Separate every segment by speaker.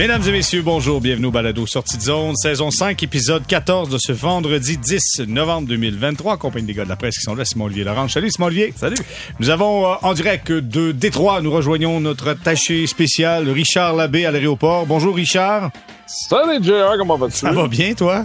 Speaker 1: Mesdames et messieurs, bonjour, bienvenue au Balado Sortie de zone, saison 5, épisode 14 de ce vendredi 10 novembre 2023, en compagnie des gars de la presse qui sont là, Simon-Olivier Laurent. Salut Simon-Olivier.
Speaker 2: Salut.
Speaker 1: Nous avons euh, en direct de Détroit, nous rejoignons notre attaché spécial Richard Labbé à l'aéroport. Bonjour Richard.
Speaker 3: Salut JR, comment vas-tu?
Speaker 1: Ça va bien toi?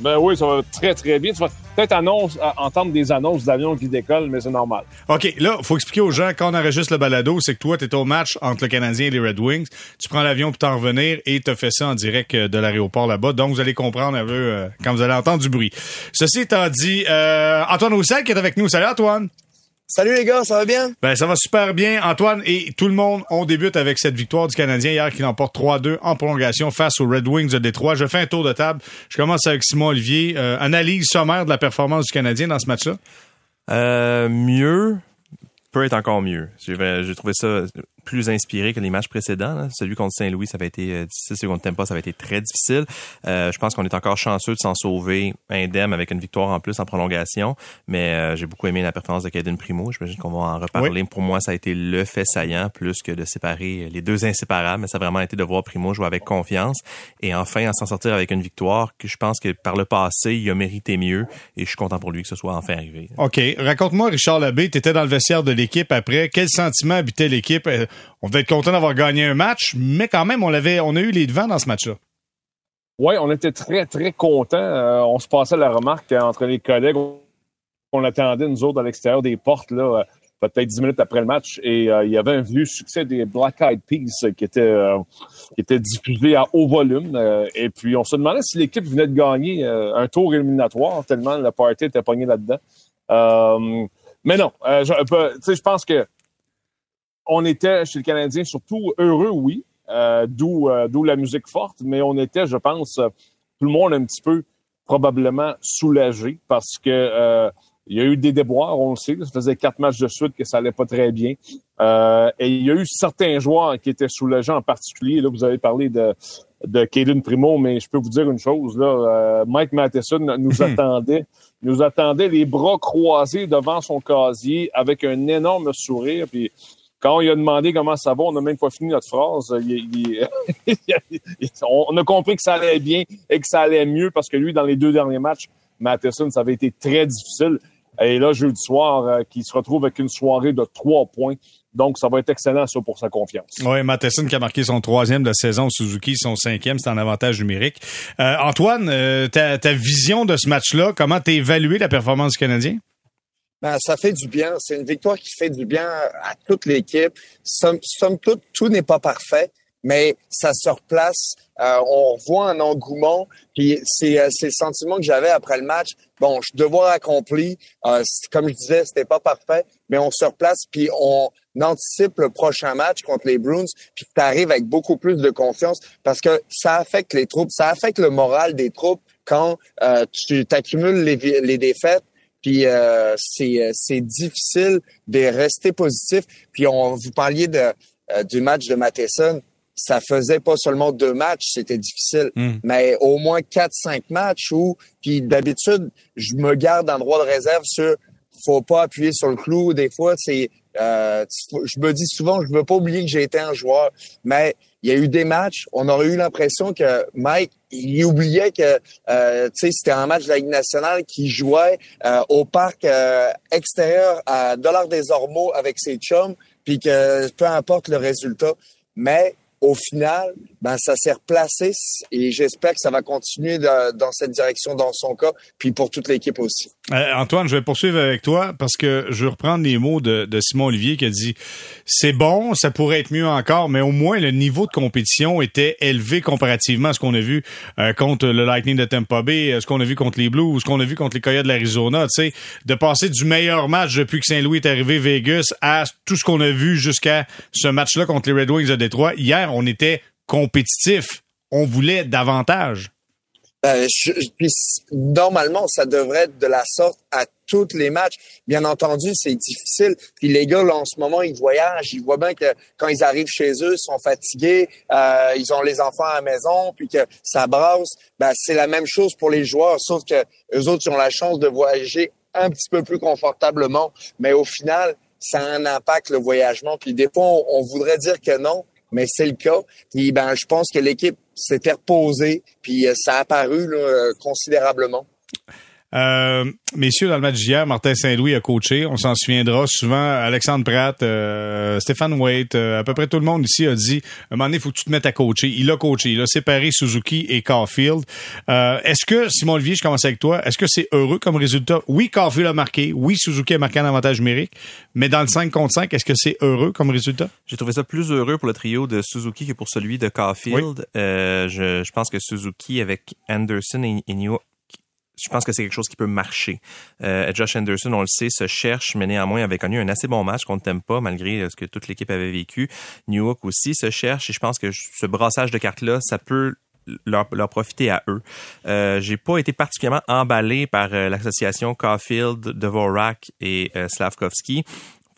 Speaker 3: Ben oui, ça va très très bien. Tu vas peut-être annonce, entendre des annonces d'avions qui décollent, mais c'est normal.
Speaker 1: OK, là, faut expliquer aux gens, quand on enregistre le balado, c'est que toi, tu es au match entre le Canadien et les Red Wings. Tu prends l'avion pour t'en revenir et tu fait ça en direct euh, de l'aéroport là-bas. Donc, vous allez comprendre un peu euh, quand vous allez entendre du bruit. Ceci étant dit, euh, Antoine Roussel qui est avec nous. Salut Antoine!
Speaker 4: Salut les gars, ça va bien?
Speaker 1: Ben, ça va super bien. Antoine et tout le monde, on débute avec cette victoire du Canadien hier qui l'emporte 3-2 en prolongation face aux Red Wings de Détroit. Je fais un tour de table. Je commence avec Simon Olivier. Euh, analyse sommaire de la performance du Canadien dans ce match-là?
Speaker 2: Euh, mieux peut être encore mieux. J'ai trouvé ça plus inspiré que les matchs précédents. Celui contre Saint-Louis, ça avait été euh, difficile. Celui contre Tampa, ça avait été très difficile. Euh, je pense qu'on est encore chanceux de s'en sauver indemne avec une victoire en plus en prolongation. Mais euh, j'ai beaucoup aimé la performance de Caden Primo. J'imagine qu'on va en reparler. Pour moi, ça a été le fait saillant plus que de séparer les deux inséparables. Mais ça a vraiment été de voir Primo jouer avec confiance et enfin à s'en sortir avec une victoire que je pense que par le passé, il a mérité mieux. Et je suis content pour lui que ce soit enfin arrivé.
Speaker 1: OK. Raconte-moi, Richard Labbé, tu étais dans le vestiaire de l'équipe après. Quel sentiment habitait l'équipe? On devait être content d'avoir gagné un match, mais quand même, on a eu les devants dans ce match-là.
Speaker 3: Oui, on était très, très contents. Euh, on se passait la remarque entre les collègues. On attendait, nous autres, à l'extérieur des portes, là, euh, peut-être dix minutes après le match. Et euh, il y avait un vieux succès des Black Eyed Peas qui était, diffusé à haut volume. et puis, on se demandait si l'équipe venait de gagner un tour éliminatoire, tellement le party était pogné là-dedans. mais non, je pense que on était chez le Canadien surtout heureux, oui, euh, d'où euh, d'où la musique forte, mais on était, je pense, euh, tout le monde un petit peu probablement soulagé parce que il y a eu des déboires, on le sait. Ça faisait quatre matchs de suite que ça allait pas très bien. et il y a eu certains joueurs qui étaient soulagés en particulier. Là, vous avez parlé de de Caden Primo, mais je peux vous dire une chose. Là, Mike Matheson nous attendait, nous attendait les bras croisés devant son casier avec un énorme sourire. Puis quand il a demandé comment ça va, on n'a même pas fini notre phrase. on a compris que ça allait bien et que ça allait mieux parce que lui, dans les deux derniers matchs, Matheson, ça avait été très difficile. Et là, jeudi soir, euh, qui se retrouve avec une soirée de trois points. Donc, ça va être excellent, ça, pour sa confiance.
Speaker 1: Oui, Matheson qui a marqué son troisième de saison, Suzuki son cinquième, c'est un avantage numérique. Euh, Antoine, euh, ta, ta, vision de ce match-là, comment t'as évalué la performance du Canadien?
Speaker 4: Ben, ça fait du bien. C'est une victoire qui fait du bien à toute l'équipe. Somme, somme toute, tout n'est pas parfait, mais ça se replace. Euh, on voit un engouement. Puis c'est, euh, c'est le sentiment que j'avais après le match. Bon, je devoir accompli. Euh, comme je disais, c'était pas parfait, mais on se replace puis on anticipe le prochain match contre les Bruins. Puis tu arrives avec beaucoup plus de confiance parce que ça affecte les troupes, ça affecte le moral des troupes quand euh, tu accumules les, les défaites puis euh, c'est, euh, c'est difficile de rester positif. Puis on vous parliez de, euh, du match de Matheson. Ça faisait pas seulement deux matchs, c'était difficile, hmm. mais au moins quatre, cinq matchs où, puis d'habitude, je me garde en droit de réserve sur faut pas appuyer sur le clou. Des fois, c'est euh, je me dis souvent, je veux pas oublier que j'ai été un joueur, mais il y a eu des matchs, on aurait eu l'impression que Mike, il oubliait que euh, c'était un match de la Ligue nationale qui jouait euh, au parc euh, extérieur à Dollar des Ormeaux avec ses chums, puis que peu importe le résultat, mais au final, ben ça s'est replacé et j'espère que ça va continuer dans cette direction dans son cas, puis pour toute l'équipe aussi.
Speaker 1: Euh, Antoine, je vais poursuivre avec toi parce que je vais reprendre les mots de, de Simon Olivier qui a dit c'est bon, ça pourrait être mieux encore, mais au moins le niveau de compétition était élevé comparativement à ce qu'on a vu euh, contre le Lightning de Tampa Bay, ce qu'on a vu contre les Blues, ce qu'on a vu contre les Coyotes de l'Arizona, tu sais, de passer du meilleur match depuis que Saint-Louis est arrivé Vegas à tout ce qu'on a vu jusqu'à ce match-là contre les Red Wings de Détroit. Hier, on était compétitif, on voulait davantage.
Speaker 4: Euh, normalement, ça devrait être de la sorte à tous les matchs. Bien entendu, c'est difficile. Puis les gars, en ce moment, ils voyagent. Ils voient bien que quand ils arrivent chez eux, ils sont fatigués. Euh, ils ont les enfants à la maison, puis que ça brasse. Ben, c'est la même chose pour les joueurs, sauf que eux autres, ils ont la chance de voyager un petit peu plus confortablement. Mais au final, ça a un impact, le voyagement. Puis des fois, on voudrait dire que non, mais c'est le cas. Puis ben, je pense que l'équipe s'était reposée, puis euh, ça a apparu là, considérablement.
Speaker 1: Euh, messieurs, dans le match d'hier, Martin Saint-Louis a coaché. On s'en souviendra souvent. Alexandre Pratt, euh, Stéphane Waite, euh, à peu près tout le monde ici a dit, à un moment donné, il faut que tu te mettes à coacher. Il a coaché. Il a séparé Suzuki et Caulfield. Euh, est-ce que, Simon Olivier, je commence avec toi, est-ce que c'est heureux comme résultat? Oui, Caulfield a marqué. Oui, Suzuki a marqué un avantage numérique. Mais dans le 5 contre 5, est-ce que c'est heureux comme résultat?
Speaker 2: J'ai trouvé ça plus heureux pour le trio de Suzuki que pour celui de Caulfield. Euh, je, je, pense que Suzuki avec Anderson et, et New je pense que c'est quelque chose qui peut marcher. Euh, Josh Anderson, on le sait, se cherche, mais néanmoins avait connu un assez bon match qu'on ne t'aime pas, malgré ce que toute l'équipe avait vécu. New York aussi se cherche, et je pense que ce brassage de cartes-là, ça peut leur, leur, profiter à eux. Euh, j'ai pas été particulièrement emballé par euh, l'association Caulfield, Dvorak et euh, Slavkovski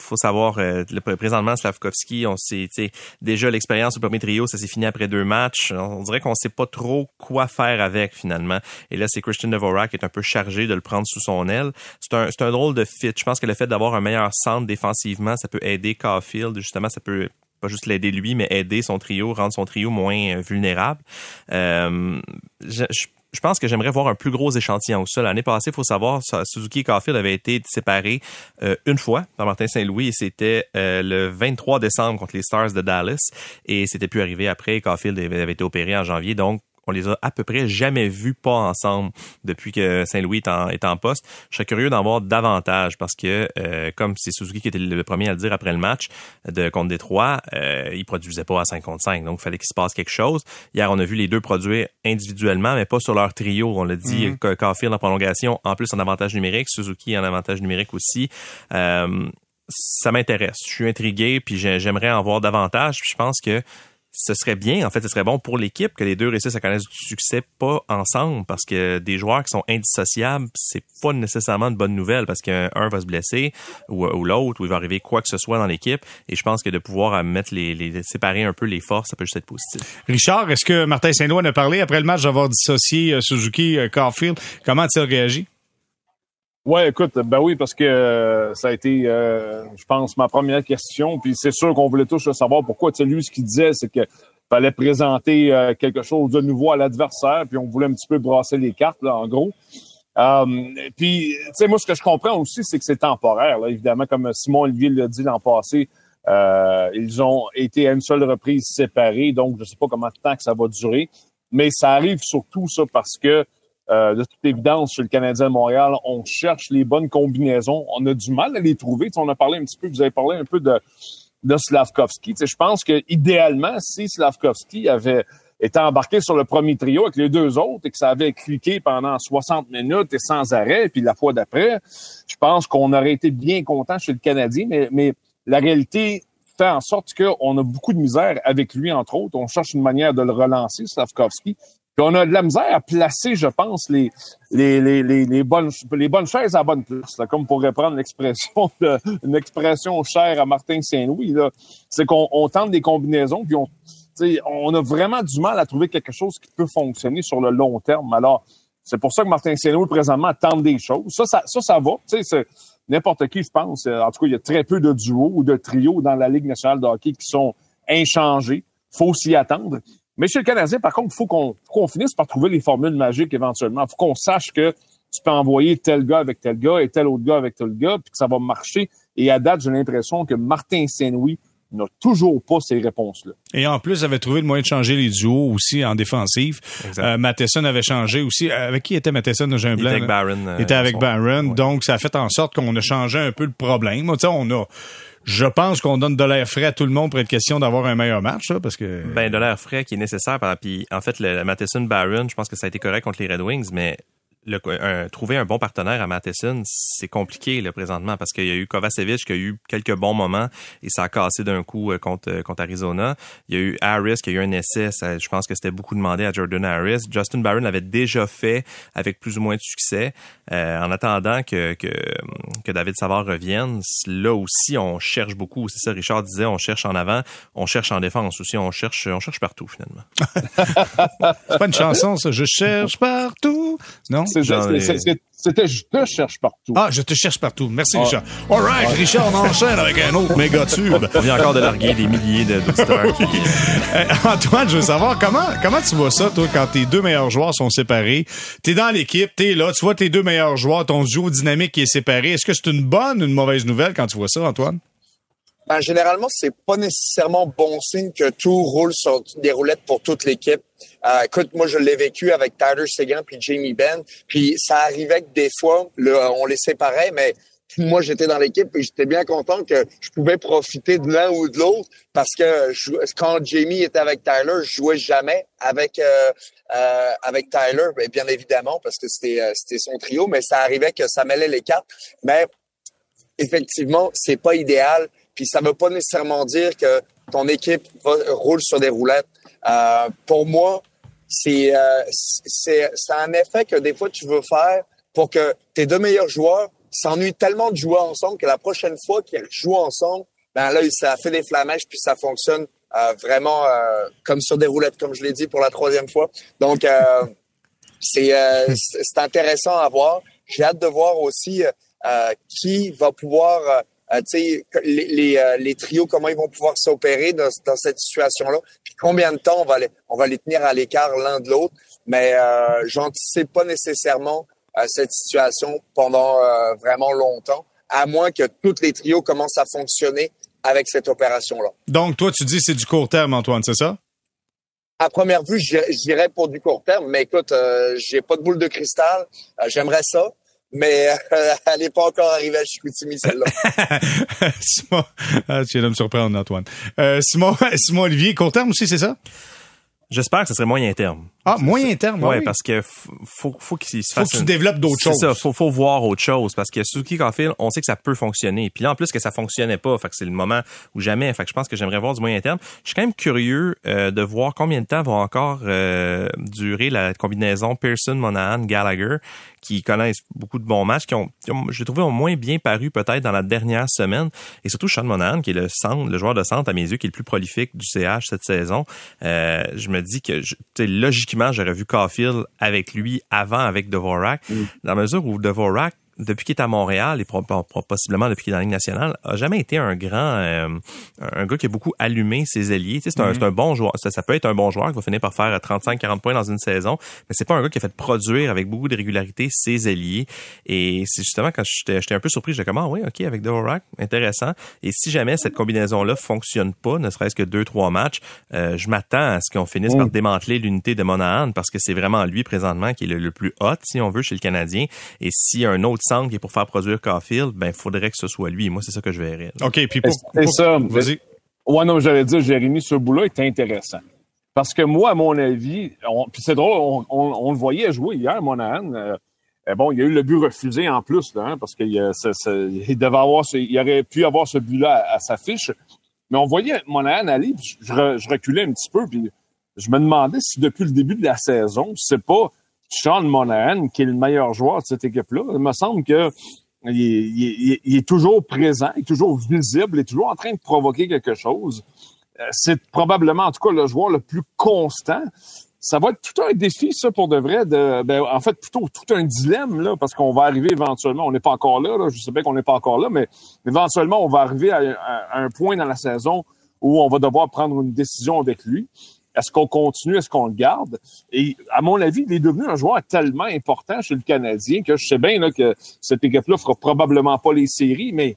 Speaker 2: faut savoir, euh, présentement, Slavkovski, on sait, déjà l'expérience du premier trio, ça s'est fini après deux matchs. On dirait qu'on sait pas trop quoi faire avec, finalement. Et là, c'est Christian Dvorak qui est un peu chargé de le prendre sous son aile. C'est un, un drôle de fit. Je pense que le fait d'avoir un meilleur centre défensivement, ça peut aider Caulfield. Justement, ça peut pas juste l'aider lui, mais aider son trio, rendre son trio moins euh, vulnérable. Euh, je pense que j'aimerais voir un plus gros échantillon que ça. L'année passée, il faut savoir, Suzuki et Caulfield avaient été séparés euh, une fois par Martin Saint-Louis et c'était euh, le 23 décembre contre les Stars de Dallas et c'était plus arrivé après. Caulfield avait été opéré en janvier, donc on les a à peu près jamais vus pas ensemble depuis que Saint-Louis est en, est en poste. Je serais curieux d'en voir davantage parce que, euh, comme c'est Suzuki qui était le premier à le dire après le match de contre Détroit, euh, il produisait pas à 5 contre 5, donc il fallait qu'il se passe quelque chose. Hier, on a vu les deux produire individuellement, mais pas sur leur trio. On l'a dit, mm -hmm. Caulfield en prolongation, en plus en avantage numérique, Suzuki en avantage numérique aussi. Euh, ça m'intéresse. Je suis intrigué, puis j'aimerais en voir davantage. Puis je pense que ce serait bien, en fait, ce serait bon pour l'équipe que les deux réussissent à connaître du succès pas ensemble parce que des joueurs qui sont indissociables, c'est pas nécessairement une bonne nouvelle parce qu'un va se blesser ou, l'autre ou il va arriver quoi que ce soit dans l'équipe et je pense que de pouvoir mettre les, séparer un peu les forces, ça peut juste être positif.
Speaker 1: Richard, est-ce que Martin Saint-Louis a parlé après le match d'avoir dissocié Suzuki Carfield? Comment a-t-il réagi?
Speaker 3: Ouais, écoute, ben oui, parce que euh, ça a été, euh, je pense, ma première question. Puis c'est sûr qu'on voulait tous savoir pourquoi. Tu sais, lui, ce qu'il disait, c'est que fallait présenter euh, quelque chose de nouveau à l'adversaire, puis on voulait un petit peu brasser les cartes, là, en gros. puis, tu sais, moi, ce que je comprends aussi, c'est que c'est temporaire. Là, évidemment, comme Simon Olivier l'a dit l'an passé, ils ont été à une seule reprise séparés, donc je sais pas comment de temps que ça va durer. Mais ça arrive surtout ça parce que euh, de toute évidence, sur le Canadien de Montréal, on cherche les bonnes combinaisons. On a du mal à les trouver. on a parlé un petit peu, vous avez parlé un peu de, de Slavkovski. je pense que idéalement, si Slavkovski avait été embarqué sur le premier trio avec les deux autres et que ça avait cliqué pendant 60 minutes et sans arrêt, puis la fois d'après, je pense qu'on aurait été bien content chez le Canadien, mais, mais la réalité fait en sorte qu'on a beaucoup de misère avec lui, entre autres. On cherche une manière de le relancer, Slavkovski. Puis on a de la misère à placer, je pense, les, les, les, les, bonnes, les bonnes chaises à bonne place, là, comme pourrait prendre l'expression de, une expression chère à Martin Saint-Louis. C'est qu'on on tente des combinaisons, puis on, on a vraiment du mal à trouver quelque chose qui peut fonctionner sur le long terme. Alors, c'est pour ça que Martin Saint-Louis, présentement, tente des choses. Ça, ça, ça, ça va. C'est n'importe qui, je pense. En tout cas, il y a très peu de duos ou de trios dans la Ligue nationale de hockey qui sont inchangés. faut s'y attendre. Mais chez le Canadien, par contre, il faut qu'on finisse par trouver les formules magiques éventuellement. Il faut qu'on sache que tu peux envoyer tel gars avec tel gars et tel autre gars avec tel gars, puis que ça va marcher. Et à date, j'ai l'impression que Martin Saint-Louis n'a toujours pas ces réponses-là.
Speaker 1: Et en plus, avait trouvé le moyen de changer les duos aussi en défensive. Euh, Matheson avait changé aussi. Avec qui était Matheson? J'ai un
Speaker 2: blanc. Il était avec Barron.
Speaker 1: Il était avec Barron. Donc, ça a fait en sorte qu'on a changé un peu le problème. Tu sais, on a je pense qu'on donne de l'air frais à tout le monde pour être question d'avoir un meilleur match, là, parce que.
Speaker 2: Ben, de l'air frais qui est nécessaire. Puis, en fait, le, Matheson Barron, je pense que ça a été correct contre les Red Wings, mais le, trouver un bon partenaire à Matheson, c'est compliqué là, présentement parce qu'il y a eu Kovacevic qui a eu quelques bons moments et ça a cassé d'un coup euh, contre, euh, contre Arizona. Il y a eu Harris qui a eu un essai, je pense que c'était beaucoup demandé à Jordan Harris. Justin Barron l'avait déjà fait avec plus ou moins de succès. Euh, en attendant que, que, que David Savard revienne, là aussi on cherche beaucoup. C'est ça, Richard disait, on cherche en avant, on cherche en défense aussi, on cherche, on cherche partout finalement.
Speaker 1: c'est pas une chanson ça, je cherche partout, non?
Speaker 3: C'était Je te cherche partout.
Speaker 1: Ah, Je te cherche partout. Merci, Richard. All right, Richard, on enchaîne avec un autre méga tube.
Speaker 2: On vient encore de larguer des milliers d'auditeurs.
Speaker 1: Euh, Antoine, je veux savoir, comment, comment tu vois ça, toi, quand tes deux meilleurs joueurs sont séparés? T'es dans l'équipe, t'es là, tu vois tes deux meilleurs joueurs, ton duo dynamique qui est séparé. Est-ce que c'est une bonne ou une mauvaise nouvelle quand tu vois ça, Antoine?
Speaker 4: Ben, généralement, c'est pas nécessairement bon signe que tout roule sur des roulettes pour toute l'équipe. Euh, écoute, moi, je l'ai vécu avec Tyler Seguin puis Jamie Ben. Puis ça arrivait que des fois, on les séparait, mais moi, j'étais dans l'équipe et j'étais bien content que je pouvais profiter de l'un ou de l'autre parce que quand Jamie était avec Tyler, je jouais jamais avec euh, euh, avec Tyler, bien, bien évidemment parce que c'était euh, c'était son trio, mais ça arrivait que ça mêlait les quatre. Mais effectivement, c'est pas idéal. Puis ça veut pas nécessairement dire que ton équipe roule sur des roulettes. Euh, pour moi, c'est euh, un effet que des fois tu veux faire pour que tes deux meilleurs joueurs s'ennuient tellement de jouer ensemble que la prochaine fois qu'ils jouent ensemble, ben là ça fait des flamèches puis ça fonctionne euh, vraiment euh, comme sur des roulettes, comme je l'ai dit pour la troisième fois. Donc euh, c'est c'est intéressant à voir. J'ai hâte de voir aussi qui va pouvoir euh, les, les, euh, les, trios, comment ils vont pouvoir s'opérer dans, dans, cette situation-là, puis combien de temps on va les, on va les tenir à l'écart l'un de l'autre? Mais euh, j'anticipe pas nécessairement euh, cette situation pendant euh, vraiment longtemps, à moins que tous les trios commencent à fonctionner avec cette opération-là.
Speaker 1: Donc, toi, tu dis c'est du court terme, Antoine, c'est ça?
Speaker 4: À première vue, j'irais pour du court terme, mais écoute, euh, j'ai pas de boule de cristal. J'aimerais ça mais euh, elle n'est pas encore arrivée à Chicoutimi, celle-là.
Speaker 1: Simon, ah, tu viens de me surprendre, Antoine. Euh, Simon, Simon Olivier, court terme aussi, c'est ça?
Speaker 2: J'espère que ce serait moyen terme.
Speaker 1: Ah, moyen terme,
Speaker 2: ouais, parce que faut, faut qu'il se fasse.
Speaker 1: Faut que tu développes d'autres choses.
Speaker 2: C'est ça, faut, faut voir autre chose parce que Suzuki Caulfield, on sait que ça peut fonctionner. Puis là, en plus que ça fonctionnait pas, fait que c'est le moment où jamais. Fait que je pense que j'aimerais voir du moyen terme. Je suis quand même curieux euh, de voir combien de temps va encore euh, durer la combinaison Pearson, Monahan, Gallagher, qui connaissent beaucoup de bons matchs, qui ont, qui ont je trouvé, au moins bien paru peut-être dans la dernière semaine. Et surtout Sean Monahan, qui est le centre, le joueur de centre à mes yeux, qui est le plus prolifique du CH cette saison. Euh, je me dis que, logiquement, j'aurais vu Caulfield avec lui avant avec Devorak, mm. dans la mesure où Devorak depuis qu'il est à Montréal et possiblement depuis qu'il est dans la Ligue nationale, a jamais été un grand, euh, un gars qui a beaucoup allumé ses alliés. Tu sais, c'est un, un, bon joueur. Ça, ça, peut être un bon joueur qui va finir par faire 35-40 points dans une saison, mais c'est pas un gars qui a fait produire avec beaucoup de régularité ses alliés. Et c'est justement quand j'étais un peu surpris, j'étais comme ah oui, ok, avec Dvorak, intéressant. Et si jamais cette combinaison-là fonctionne pas, ne serait-ce que deux trois matchs, euh, je m'attends à ce qu'on finisse par mm. démanteler l'unité de Monahan parce que c'est vraiment lui présentement qui est le, le plus hot, si on veut, chez le Canadien. Et si un autre centre qui est pour faire produire Caulfield, ben faudrait que ce soit lui. Moi, c'est ça que je verrais.
Speaker 1: OK, puis pour,
Speaker 3: C'est ça. Vas-y. Ouais, non, j'allais dire, Jérémy, ce bout-là est intéressant. Parce que moi, à mon avis, puis c'est drôle, on, le voyait jouer hier, Monahan. Euh, euh, bon, il y a eu le but refusé en plus, là, hein, parce qu'il il devait avoir, il aurait pu avoir ce but-là à, sa fiche. Mais on voyait Monahan aller, je, je, reculais un petit peu, puis je me demandais si depuis le début de la saison, c'est pas Sean Monahan, qui est le meilleur joueur de cette équipe-là. Il me semble que il, est toujours présent, il est toujours visible, il est toujours en train de provoquer quelque chose. Euh, c'est probablement, en tout cas, le joueur le plus constant. Ça va être tout un défi, ça, pour de vrai. De, ben, en fait, plutôt tout un dilemme, là, parce qu'on va arriver éventuellement, on n'est pas encore là, là je sais bien qu'on n'est pas encore là, mais éventuellement, on va arriver à, un point dans la saison où on va devoir prendre une décision avec lui. Est-ce qu'on continue? Est-ce qu'on le garde? Et à mon avis, il est devenu un joueur tellement important chez le Canadien que je sais bien là, que cette équipe-là fera probablement pas les séries, mais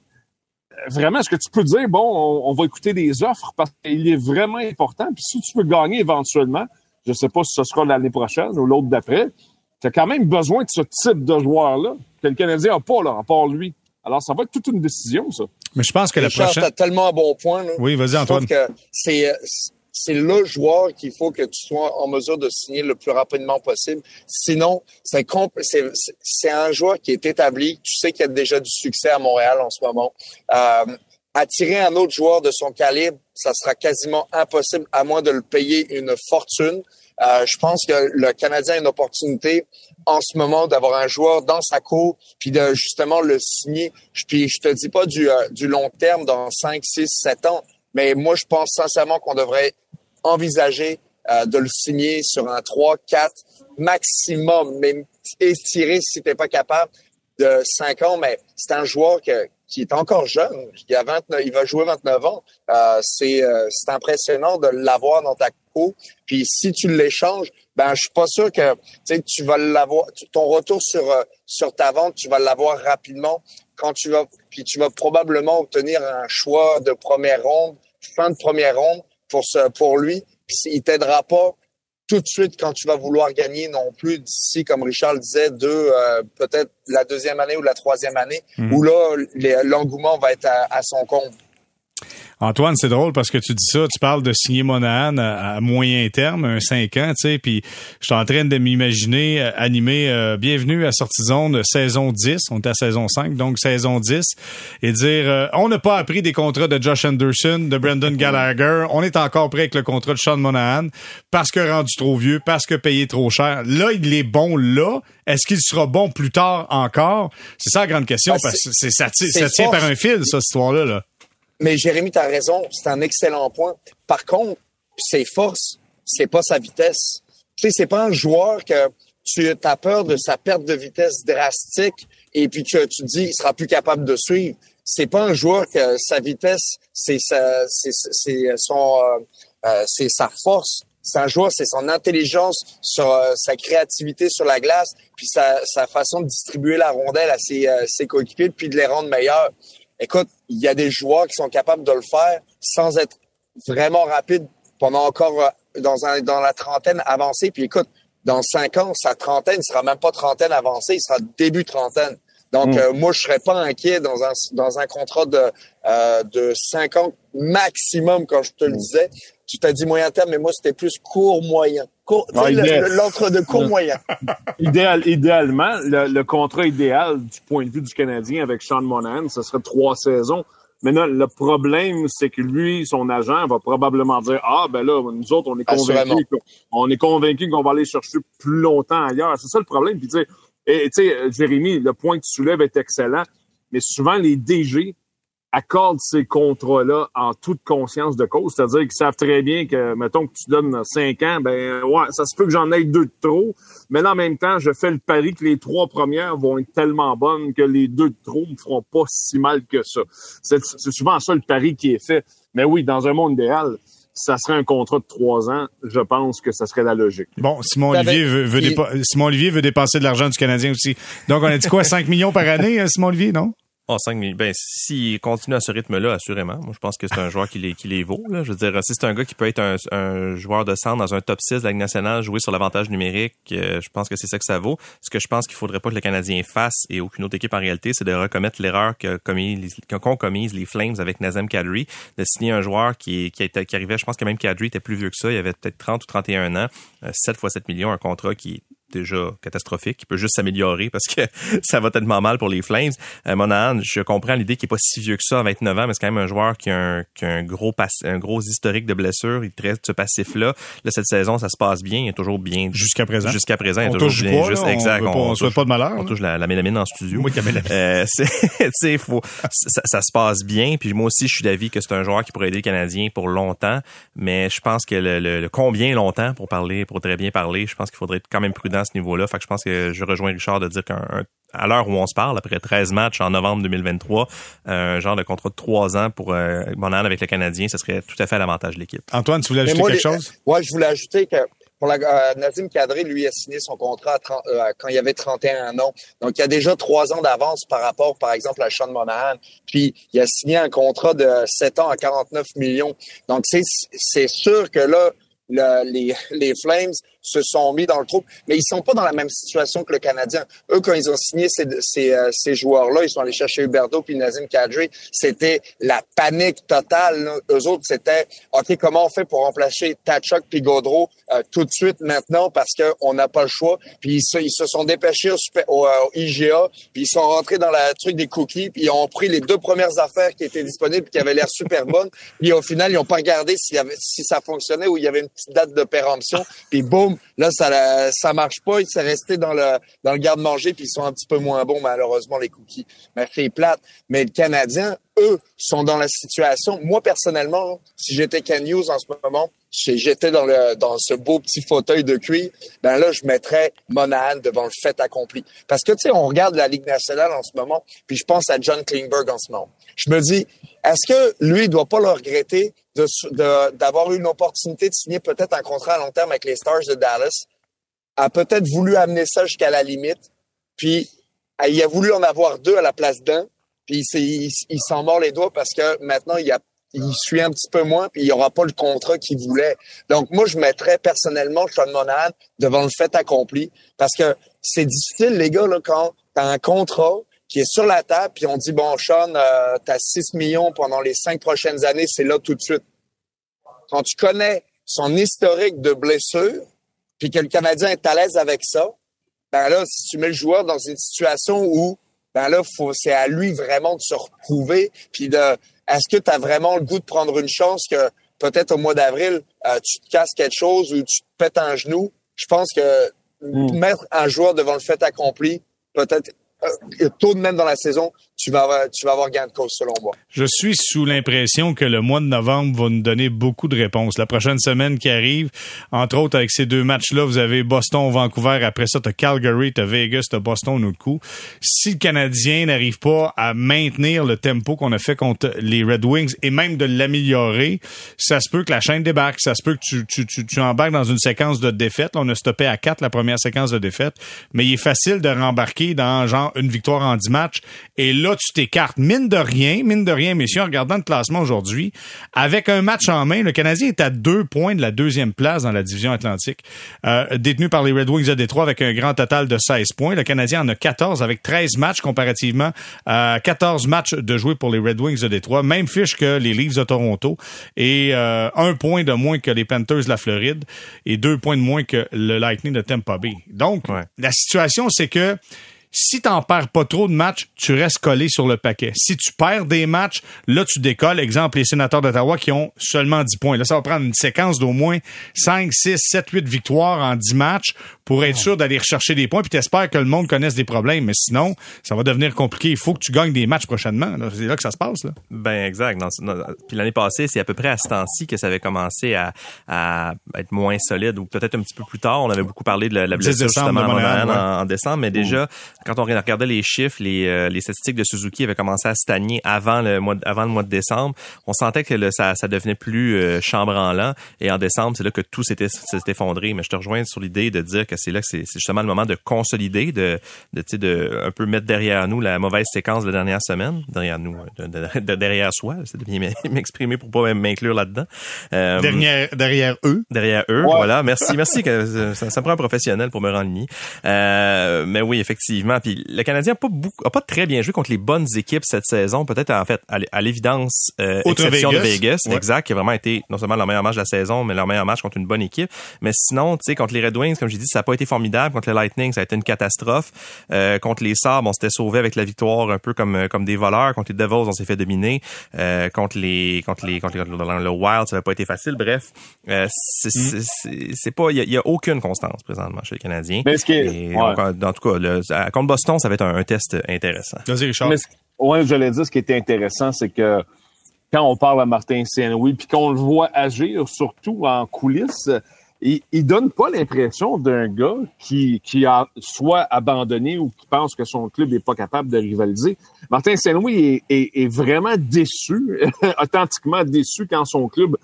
Speaker 3: euh, vraiment, est-ce que tu peux dire, bon, on, va écouter des offres parce qu'il est vraiment important. Puis si tu veux gagner éventuellement, je sais pas si ce sera l'année prochaine ou l'autre d'après, tu as quand même besoin de ce type de joueur-là que le Canadien n'a pas, là, à part lui. Alors, ça va être toute une décision, ça.
Speaker 1: Mais je pense que la prochaine...
Speaker 4: as tellement un bon point. Là.
Speaker 1: Oui, vas-y, Antoine.
Speaker 4: Je que c'est c'est le joueur qu'il faut que tu sois en mesure de signer le plus rapidement possible. Sinon, c'est un joueur qui est établi. Tu sais qu'il y a déjà du succès à Montréal en ce moment. Euh, attirer un autre joueur de son calibre, ça sera quasiment impossible à moins de le payer une fortune. Euh, je pense que le Canadien a une opportunité en ce moment d'avoir un joueur dans sa cour, puis de justement le signer. Puis je te dis pas du, euh, du long terme dans 5, 6, 7 ans, mais moi je pense sincèrement qu'on devrait envisager euh, de le signer sur un 3, 4 maximum, mais étirer si t'es pas capable de 5 ans, mais c'est un joueur que, qui est encore jeune. Il, a 29, il va jouer 29 ans. Euh, c'est, euh, c'est impressionnant de l'avoir dans ta cour. Puis si tu l'échanges, ben je suis pas sûr que tu vas l'avoir. Ton retour sur euh, sur ta vente, tu vas l'avoir rapidement quand tu vas. Puis tu vas probablement obtenir un choix de première ronde, fin de première ronde pour ce pour lui. Puis il t'aidera pas tout de suite quand tu vas vouloir gagner non plus d'ici, comme Richard le disait, de euh, peut-être la deuxième année ou la troisième année, mhm. où là, l'engouement va être à, son compte.
Speaker 1: Antoine, c'est drôle parce que tu dis ça, tu parles de signer Monahan à, moyen terme, un 5 ans, tu sais, puis je suis en train de m'imaginer euh, animer euh, Bienvenue à Sortie Zone saison 10, on est à saison 5, donc saison 10, et dire euh, on n'a pas appris des contrats de Josh Anderson, de Brendan Gallagher, on est encore prêt avec le contrat de Sean Monahan parce que rendu trop vieux, parce que payé trop cher. Là, il est bon là, est-ce qu'il sera bon plus tard encore? C'est ça la grande question, ah, parce que ça tient par un fil, ça, cette histoire-là. Là.
Speaker 4: Mais Jérémy, tu as raison, c'est un excellent point. Par contre, ses forces, c'est pas sa vitesse. Tu sais, c'est pas un joueur que tu as peur de sa perte de vitesse drastique et puis tu, tu dis il sera plus capable de suivre. C'est pas un joueur que sa vitesse, c'est sa, c'est, son, euh, euh, c'est sa force. C'est un joueur, c'est son intelligence, euh, sa créativité sur la glace, puis sa, sa façon de distribuer la rondelle à ses, ses coéquipiers, puis de les rendre meilleurs. Écoute, il y a des joueurs qui sont capables de le faire sans être vraiment rapide pendant encore euh, dans, un, dans la trentaine avancée. Puis écoute, dans cinq ans, sa trentaine, il sera même pas trentaine avancée, il sera début trentaine. Donc, mm. euh, moi, je serais pas inquiet dans un, dans un contrat de, euh, de cinq ans maximum, quand je te le mm. disais. Tu t'as dit moyen terme, mais moi, c'était plus court moyen. Ah, l'entre de court moyen.
Speaker 3: Idéal, idéalement, le, contrat idéal du point de vue du Canadien avec Sean Monahan, ce serait trois saisons. Maintenant, le problème, c'est que lui, son agent, va probablement dire Ah, ben là, nous autres, on est convaincus on est convaincus qu'on va aller chercher plus longtemps ailleurs. C'est ça le problème. Puis tu sais, Jérémy, le point que tu soulèves est excellent, mais souvent les DG accordent ces contrats-là en toute conscience de cause. C'est-à-dire qu'ils savent très bien que, mettons que tu donnes cinq ans, ben ouais, ça se peut que j'en aille deux de trop, mais là, en même temps, je fais le pari que les trois premières vont être tellement bonnes que les deux de trop me feront pas si mal que ça. C'est souvent ça le pari qui est fait. Mais oui, dans un monde idéal, ça serait un contrat de trois ans, je pense que ça serait la logique.
Speaker 1: Bon, Simon Olivier veut, Simon Olivier veut dépenser de l'argent du Canadien aussi. Donc, on a dit quoi, 5 millions par année, euh, Simon Olivier, non?
Speaker 2: Ah, oh, 5 000. Ben, s'il continue à ce rythme-là, assurément. Moi, je pense que c'est un joueur qui les, qui les vaut. Je veux dire, si c'est un gars qui peut être un, un, joueur de centre dans un top 6 de la nationale, jouer sur l'avantage numérique, euh, je pense que c'est ça que ça vaut. Ce que je pense qu'il faudrait pas que le Canadien fasse, et aucune autre équipe en réalité, c'est de recommettre l'erreur qu'ont commise, les Flames avec Nazem Kadri, de signer un joueur qui, qui, qui arrivait, je pense que même Kadri était plus vieux que ça, il avait peut-être 30 ou 31 ans, 7 euh, fois 7 millions, un contrat qui déjà catastrophique, qui peut juste s'améliorer parce que ça va tellement mal pour les Flames. Euh, Monahan, je comprends l'idée qu'il est pas si vieux que ça à 29 ans, mais c'est quand même un joueur qui a un, qui a un gros un gros historique de blessures. Il traite ce passif-là. Là, cette saison, ça se passe bien. Il est toujours bien.
Speaker 1: Jusqu'à présent.
Speaker 2: Jusqu'à présent, il est
Speaker 1: toujours bien. juste, exact.
Speaker 2: On,
Speaker 1: on, souhaite pas de malheur.
Speaker 2: On touche la, la, mélamine en studio.
Speaker 1: Oui,
Speaker 2: euh, c'est, faut, ça, ça, se passe bien. Puis moi aussi, je suis d'avis que c'est un joueur qui pourrait aider le Canadien pour longtemps. Mais je pense que le, le, combien longtemps pour parler, pour très bien parler, je pense qu'il faudrait être quand même prudent à ce niveau-là. Fait que je pense que je rejoins Richard de dire qu'à l'heure où on se parle, après 13 matchs en novembre 2023, un genre de contrat de trois ans pour euh, avec le Canadien, ce serait tout à fait à l'avantage de l'équipe.
Speaker 1: Antoine, tu voulais ajouter quelque chose?
Speaker 4: Oui, je voulais ajouter que pour la, euh, Nadim Kadri, lui, a signé son contrat euh, quand il avait 31 ans. Donc, il y a déjà trois ans d'avance par rapport, par exemple, à Sean Monahan. Puis, il a signé un contrat de 7 ans à 49 millions. Donc, c'est sûr que là, les, les Flames se sont mis dans le trou, mais ils sont pas dans la même situation que le Canadien. Eux, quand ils ont signé ces, ces, euh, ces joueurs-là, ils sont allés chercher Huberto puis Nazim Kadri, c'était la panique totale. Là. Eux autres, c'était OK, comment on fait pour remplacer Tachok puis Gaudreau euh, tout de suite maintenant parce qu'on n'a pas le choix? Puis ils se, ils se sont dépêchés au, au, IGA, puis ils sont rentrés dans la truc des cookies, puis ils ont pris les deux premières affaires qui étaient disponibles qui avaient l'air super bonnes. Puis au final, ils ont pas regardé y avait, si ça fonctionnait ou il y avait une petite date de péremption. Puis boum, Là, ça ça marche pas. Il s'est resté dans le dans le garde-manger, puis ils sont un petit peu moins bons, malheureusement, les cookies. Mais c'est plate. Mais le Canadien, eux, sont dans la situation. Moi, personnellement, si j'étais Can News en ce moment, j'étais dans le dans ce beau petit fauteuil de cuir, ben là, je mettrais Monahan devant le fait accompli. Parce que, tu sais, on regarde la Ligue nationale en ce moment, puis je pense à John Klingberg en ce moment. Je me dis, est-ce que lui, il doit pas le regretter d'avoir eu une opportunité de signer peut-être un contrat à long terme avec les Stars de Dallas, a peut-être voulu amener ça jusqu'à la limite, puis il a voulu en avoir deux à la place d'un, puis il, s'en mord les doigts parce que maintenant, il suit un petit peu moins, puis il aura pas le contrat qu'il voulait. Donc, moi, je mettrais personnellement Sean Monahan devant le fait accompli, parce que c'est difficile, les gars, quand tu as un contrat qui est sur la table, puis on dit, bon, Sean, euh, tu as 6 millions pendant les cinq prochaines années, c'est là tout de suite. Quand tu connais son historique de blessures, puis que le Canadien est à l'aise avec ça, ben là, si tu mets le joueur dans une situation où, ben là, c'est à lui vraiment de se reprouver, puis de est-ce que tu as vraiment le goût de prendre une chance que peut-être au mois d'avril, euh, tu te casses quelque chose ou tu te pètes un genou? Je pense que hmm. mettre un joueur devant le fait accompli, peut-être euh, de même dans la saison, tu vas avoir, tu vas avoir gain de cause selon moi.
Speaker 1: Je suis sous l'impression que le mois de novembre va nous donner beaucoup de réponses. La prochaine semaine qui arrive, entre autres avec ces deux matchs-là, vous avez Boston, Vancouver, après ça tu as Calgary, tu as Vegas, tu as Boston autre coup. Si le Canadien n'arrive pas à maintenir le tempo qu'on a fait contre les Red Wings et même de l'améliorer, ça se peut que la chaîne débarque, ça se peut que tu, tu, tu, embarques dans une séquence de défaites. on a stoppé à quatre la première séquence de défaites, mais il est facile de rembarquer dans genre une victoire en 10 matchs. Tu t'écartes. Mine de rien, mine de rien, messieurs, en regardant le classement aujourd'hui, avec un match en main, le Canadien est à deux points de la deuxième place dans la division Atlantique, euh, détenu par les Red Wings de Détroit avec un grand total de 16 points. Le Canadien en a 14 avec 13 matchs comparativement à 14 matchs de jouer pour les Red Wings de Détroit. Même fiche que les Leafs de Toronto et euh, un point de moins que les Panthers de la Floride et deux points de moins que le Lightning de Tampa Bay. Donc, la situation, c'est que si t'en perds pas trop de matchs, tu restes collé sur le paquet. Si tu perds des matchs, là, tu décolles. Exemple, les sénateurs d'Ottawa qui ont seulement 10 points. Là, ça va prendre une séquence d'au moins 5, 6, 7, 8 victoires en 10 matchs pour être sûr d'aller rechercher des points. Puis t'espères que le monde connaisse des problèmes. Mais sinon, ça va devenir compliqué. Il faut que tu gagnes des matchs prochainement. C'est là que ça se passe. Là.
Speaker 2: Ben exact. puis l'année passée, c'est à peu près à ce temps-ci que ça avait commencé à, à être moins solide. Ou peut-être un petit peu plus tard. On avait beaucoup parlé de la, blessure justement en, décembre. Mais déjà, quand on regardait les chiffres, les, euh, les statistiques de Suzuki avaient commencé à stagner avant le mois de, avant le mois de décembre. On sentait que le, ça, ça devenait plus euh, chambranlant. Et en décembre, c'est là que tout s'était effondré. Mais je te rejoins sur l'idée de dire que c'est là que c'est justement le moment de consolider, de, de, de un peu mettre derrière nous la mauvaise séquence de la dernière semaine, derrière nous, de, derrière soi. C'est de bien m'exprimer pour pas m'inclure là-dedans.
Speaker 1: Euh, derrière, derrière eux.
Speaker 2: Derrière eux, voilà. Merci, merci. Que, ça, ça, prend un professionnel pour me rendre Euh, mais oui, effectivement. Puis le Canadien a pas beaucoup, a pas très bien joué contre les bonnes équipes cette saison. Peut-être en fait à l'évidence, euh, exception de Vegas, exact, qui a vraiment été non seulement leur meilleur match de la saison, mais leur meilleur match contre une bonne équipe. Mais sinon, tu sais, contre les Red Wings, comme j'ai dit, ça n'a pas été formidable. Contre le Lightning, ça a été une catastrophe. Euh, contre les Sabres, on s'était sauvé avec la victoire, un peu comme euh, comme des voleurs. Contre les Devils, on s'est fait dominer. Euh, contre les contre les contre le Wild, ça n'a pas été facile. Bref, euh, mm. c'est pas, il y, a, aucune constance présentement chez les Canadiens.
Speaker 3: Mais ce qui est,
Speaker 2: en tout cas, le, contre Boston, ça va être un, test intéressant.
Speaker 3: Vas-y, Richard. ouais, j'allais dire, ce qui était intéressant, c'est que quand on parle à Martin Saint-Louis, puis qu'on le voit agir, surtout en coulisses, il, il donne pas l'impression d'un gars qui, qui a soit abandonné ou qui pense que son club n'est pas capable de rivaliser. Martin Saint-Louis est, est, vraiment déçu, authentiquement déçu quand son club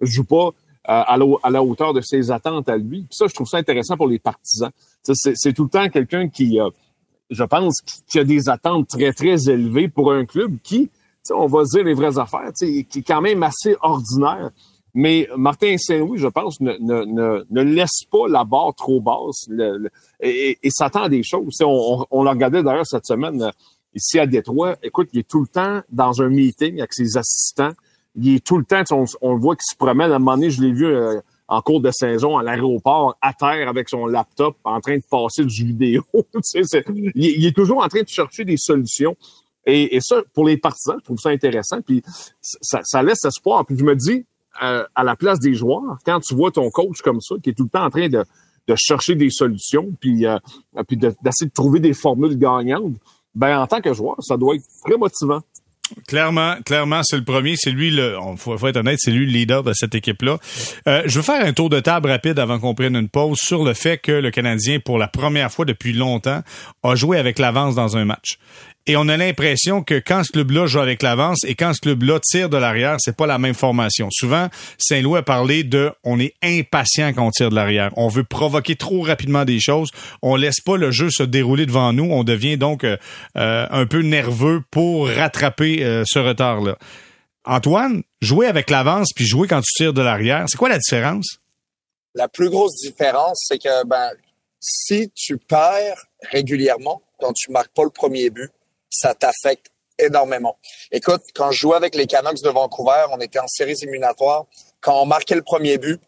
Speaker 3: joue pas euh, à, la, à la hauteur de ses attentes à lui. Puis ça, je trouve ça intéressant pour les partisans. C'est tout le temps quelqu'un qui, euh, je pense, qui a des attentes très, très élevées pour un club qui, on va dire les vraies affaires, qui est quand même assez ordinaire. Mais Martin Saint-Louis, je pense, ne, ne, ne, laisse pas la barre trop basse et, et, s'attend à des choses. On, on, l'a regardé d'ailleurs cette semaine euh, ici à Détroit. Écoute, il est tout le temps dans un meeting avec ses assistants. Il est tout le temps, on, on le voit qu'il se promène. À un moment donné, je l'ai vu euh, en cours de saison à l'aéroport, à terre avec son laptop, en train de passer du vidéo. il, est toujours en train de chercher des solutions. Et, et, ça, pour les partisans, je trouve ça intéressant. Puis ça, ça laisse espoir. Puis je me dis, à, la place des joueurs, quand tu vois ton coach comme ça, qui est tout le temps en train de, de chercher des solutions, puis, euh, puis d'essayer de, trouver des formules gagnantes, ben en tant que joueur, ça doit être très motivant.
Speaker 1: Clairement, clairement, c'est le premier, c'est lui le, on faut, être honnête, c'est lui le leader de cette équipe-là. Euh, je veux faire un tour de table rapide avant qu'on prenne une pause sur le fait que le Canadien, pour la première fois depuis longtemps, a joué avec l'avance dans un match. Et on a l'impression que quand ce club-là joue avec l'avance et quand ce club-là tire de l'arrière, c'est pas la même formation. Souvent, Saint-Louis a parlé de on est impatient quand on tire de l'arrière. On veut provoquer trop rapidement des choses. On laisse pas le jeu se dérouler devant nous. On devient donc euh, euh, un peu nerveux pour rattraper euh, ce retard-là. Antoine, jouer avec l'avance puis jouer quand tu tires de l'arrière, c'est quoi la différence?
Speaker 4: La plus grosse différence, c'est que ben, si tu perds régulièrement, quand tu marques pas le premier but, ça t'affecte énormément. Écoute, quand je jouais avec les Canucks de Vancouver, on était en séries éliminatoires. Quand on marquait le premier but,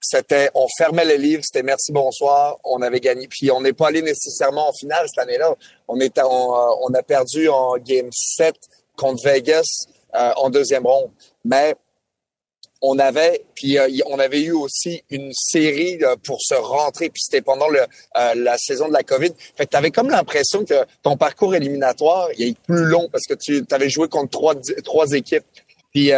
Speaker 4: c'était, on fermait les livres, c'était merci, bonsoir, on avait gagné. Puis on n'est pas allé nécessairement en finale cette année-là. On était, on, euh, on, a perdu en game 7 contre Vegas euh, en deuxième ronde. Mais on avait puis euh, on avait eu aussi une série euh, pour se rentrer puis c'était pendant le, euh, la saison de la Covid. Fait que tu avais comme l'impression que ton parcours éliminatoire il est plus long parce que tu avais joué contre trois trois équipes. Puis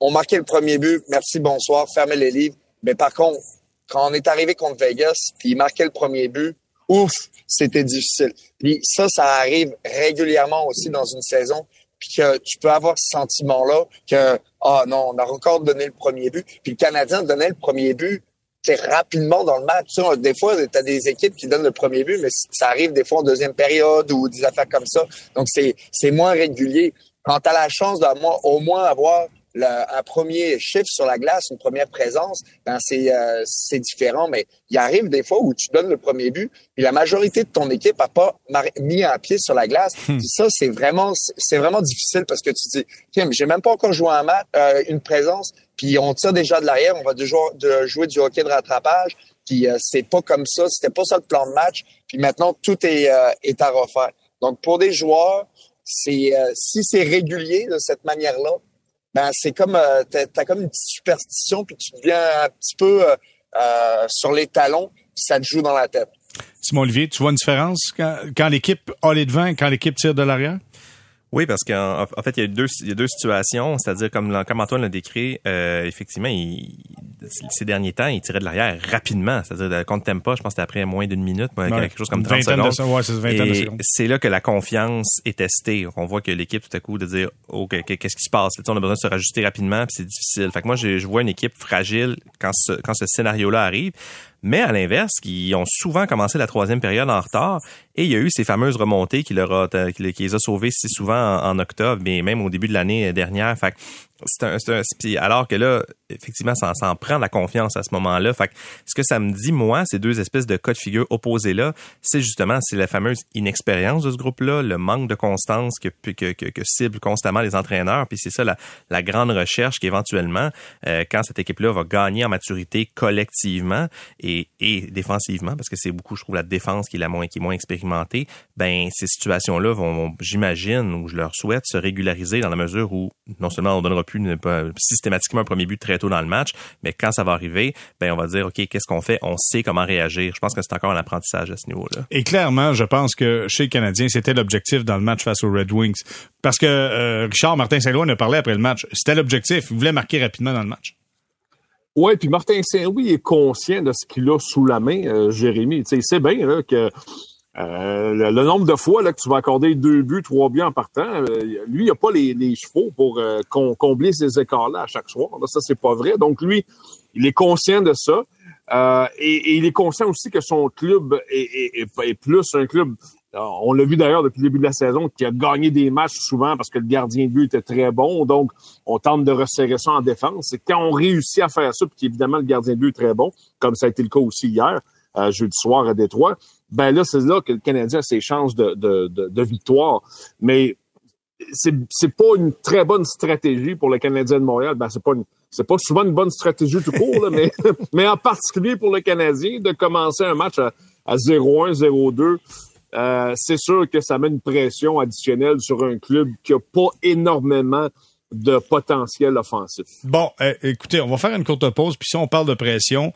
Speaker 4: on marquait le premier but, merci bonsoir, fermez les livres. Mais par contre, quand on est arrivé contre Vegas, puis il marquait le premier but, ouf, c'était difficile. Puis ça ça arrive régulièrement aussi dans une saison que tu peux avoir ce sentiment-là que ah non, on a encore donné le premier but, puis le Canadien donnait le premier but c'est rapidement dans le match. Tu sais, des fois, tu as des équipes qui donnent le premier but, mais ça arrive des fois en deuxième période ou des affaires comme ça. Donc, c'est, moins régulier. Quand tu as la chance au moins avoir un premier chiffre sur la glace, une première présence, ben c'est euh, c'est différent. Mais il arrive des fois où tu donnes le premier but, et la majorité de ton équipe a pas mis un pied sur la glace. Hmm. ça, c'est vraiment c'est vraiment difficile parce que tu dis, tiens, j'ai même pas encore joué un match, euh, une présence, puis on tire déjà de l'arrière, on va de jouer, de jouer du hockey de rattrapage. Puis euh, c'est pas comme ça, c'était pas ça le plan de match. Puis maintenant tout est est à refaire. Donc pour des joueurs, c'est si c'est régulier de cette manière-là, ben c'est comme euh, t'as as comme une petite superstition puis tu deviens un petit peu euh, euh, sur les talons puis ça te joue dans la tête.
Speaker 1: Simon Olivier, tu vois une différence quand, quand l'équipe a les devants et quand l'équipe tire de l'arrière?
Speaker 2: Oui, parce qu'en en fait, il y, a deux, il y a deux situations, c'est-à-dire comme, comme Antoine l'a décrit, euh, effectivement, il, ces derniers temps, il tirait de l'arrière rapidement, c'est-à-dire contre Tempa, je pense que c'était après moins d'une minute, quelque chose comme 30 secondes. et c'est là que la confiance est testée. On voit que l'équipe tout à coup de dire, ok, qu'est-ce qui se passe? On a besoin de se rajuster rapidement, puis c'est difficile. Fait que moi, je, je vois une équipe fragile quand ce, quand ce scénario-là arrive. Mais à l'inverse, qui ont souvent commencé la troisième période en retard et il y a eu ces fameuses remontées qui qui les a sauvés si souvent en, octobre, mais même au début de l'année dernière. C'est alors que là, effectivement, ça, ça en prend la confiance à ce moment-là. Fait ce que ça me dit, moi, ces deux espèces de cas de figure opposés-là, c'est justement, c'est la fameuse inexpérience de ce groupe-là, le manque de constance que, que, que, que ciblent constamment les entraîneurs. Puis c'est ça la, grande recherche qu'éventuellement, euh, quand cette équipe-là va gagner en maturité collectivement et, et défensivement, parce que c'est beaucoup, je trouve, la défense qui est la moins, qui est moins expérimentée, ben ces situations-là vont, j'imagine, ou je leur souhaite, se régulariser dans la mesure où non seulement on donnera plus systématiquement un premier but très tôt dans le match, mais quand ça va arriver, ben on va dire ok qu'est-ce qu'on fait, on sait comment réagir. Je pense que c'est encore un apprentissage à ce niveau-là.
Speaker 1: Et clairement, je pense que chez les Canadiens, c'était l'objectif dans le match face aux Red Wings, parce que euh, Richard Martin Saint-Louis en a parlé après le match. C'était l'objectif, il voulait marquer rapidement dans le match.
Speaker 3: Oui, puis Martin Saint-Louis est conscient de ce qu'il a sous la main, euh, Jérémy. Tu sais, il sait bien là, que euh, le, nombre de fois là, que tu vas accorder deux buts, trois buts en partant, euh, lui, il n'a pas les, les, chevaux pour euh, combler ces écarts-là à chaque soir. Là, ça, c'est pas vrai. Donc, lui, il est conscient de ça. Et, il est conscient aussi que son club est, est, est plus un club. On l'a vu d'ailleurs depuis le début de la saison, qui a gagné des matchs souvent parce que le gardien de but était très bon. Donc, on tente de resserrer ça en défense. Et quand on réussit à faire ça, puis évidemment le gardien de but est très bon, comme ça a été le cas aussi hier, jeudi soir à Détroit, ben là, c'est là que le Canadien a ses chances de, de, de, victoire. Mais c'est, c'est pas une très bonne stratégie pour le Canadien de Montréal. Ben, c'est pas une, c'est pas souvent une bonne stratégie tout court, mais, mais en particulier pour le Canadien, de commencer un match à, à 0-1, 0-2. Euh, c'est sûr que ça met une pression additionnelle sur un club qui a pas énormément de potentiel offensif.
Speaker 1: Bon, euh, écoutez, on va faire une courte pause, puis si on parle de pression,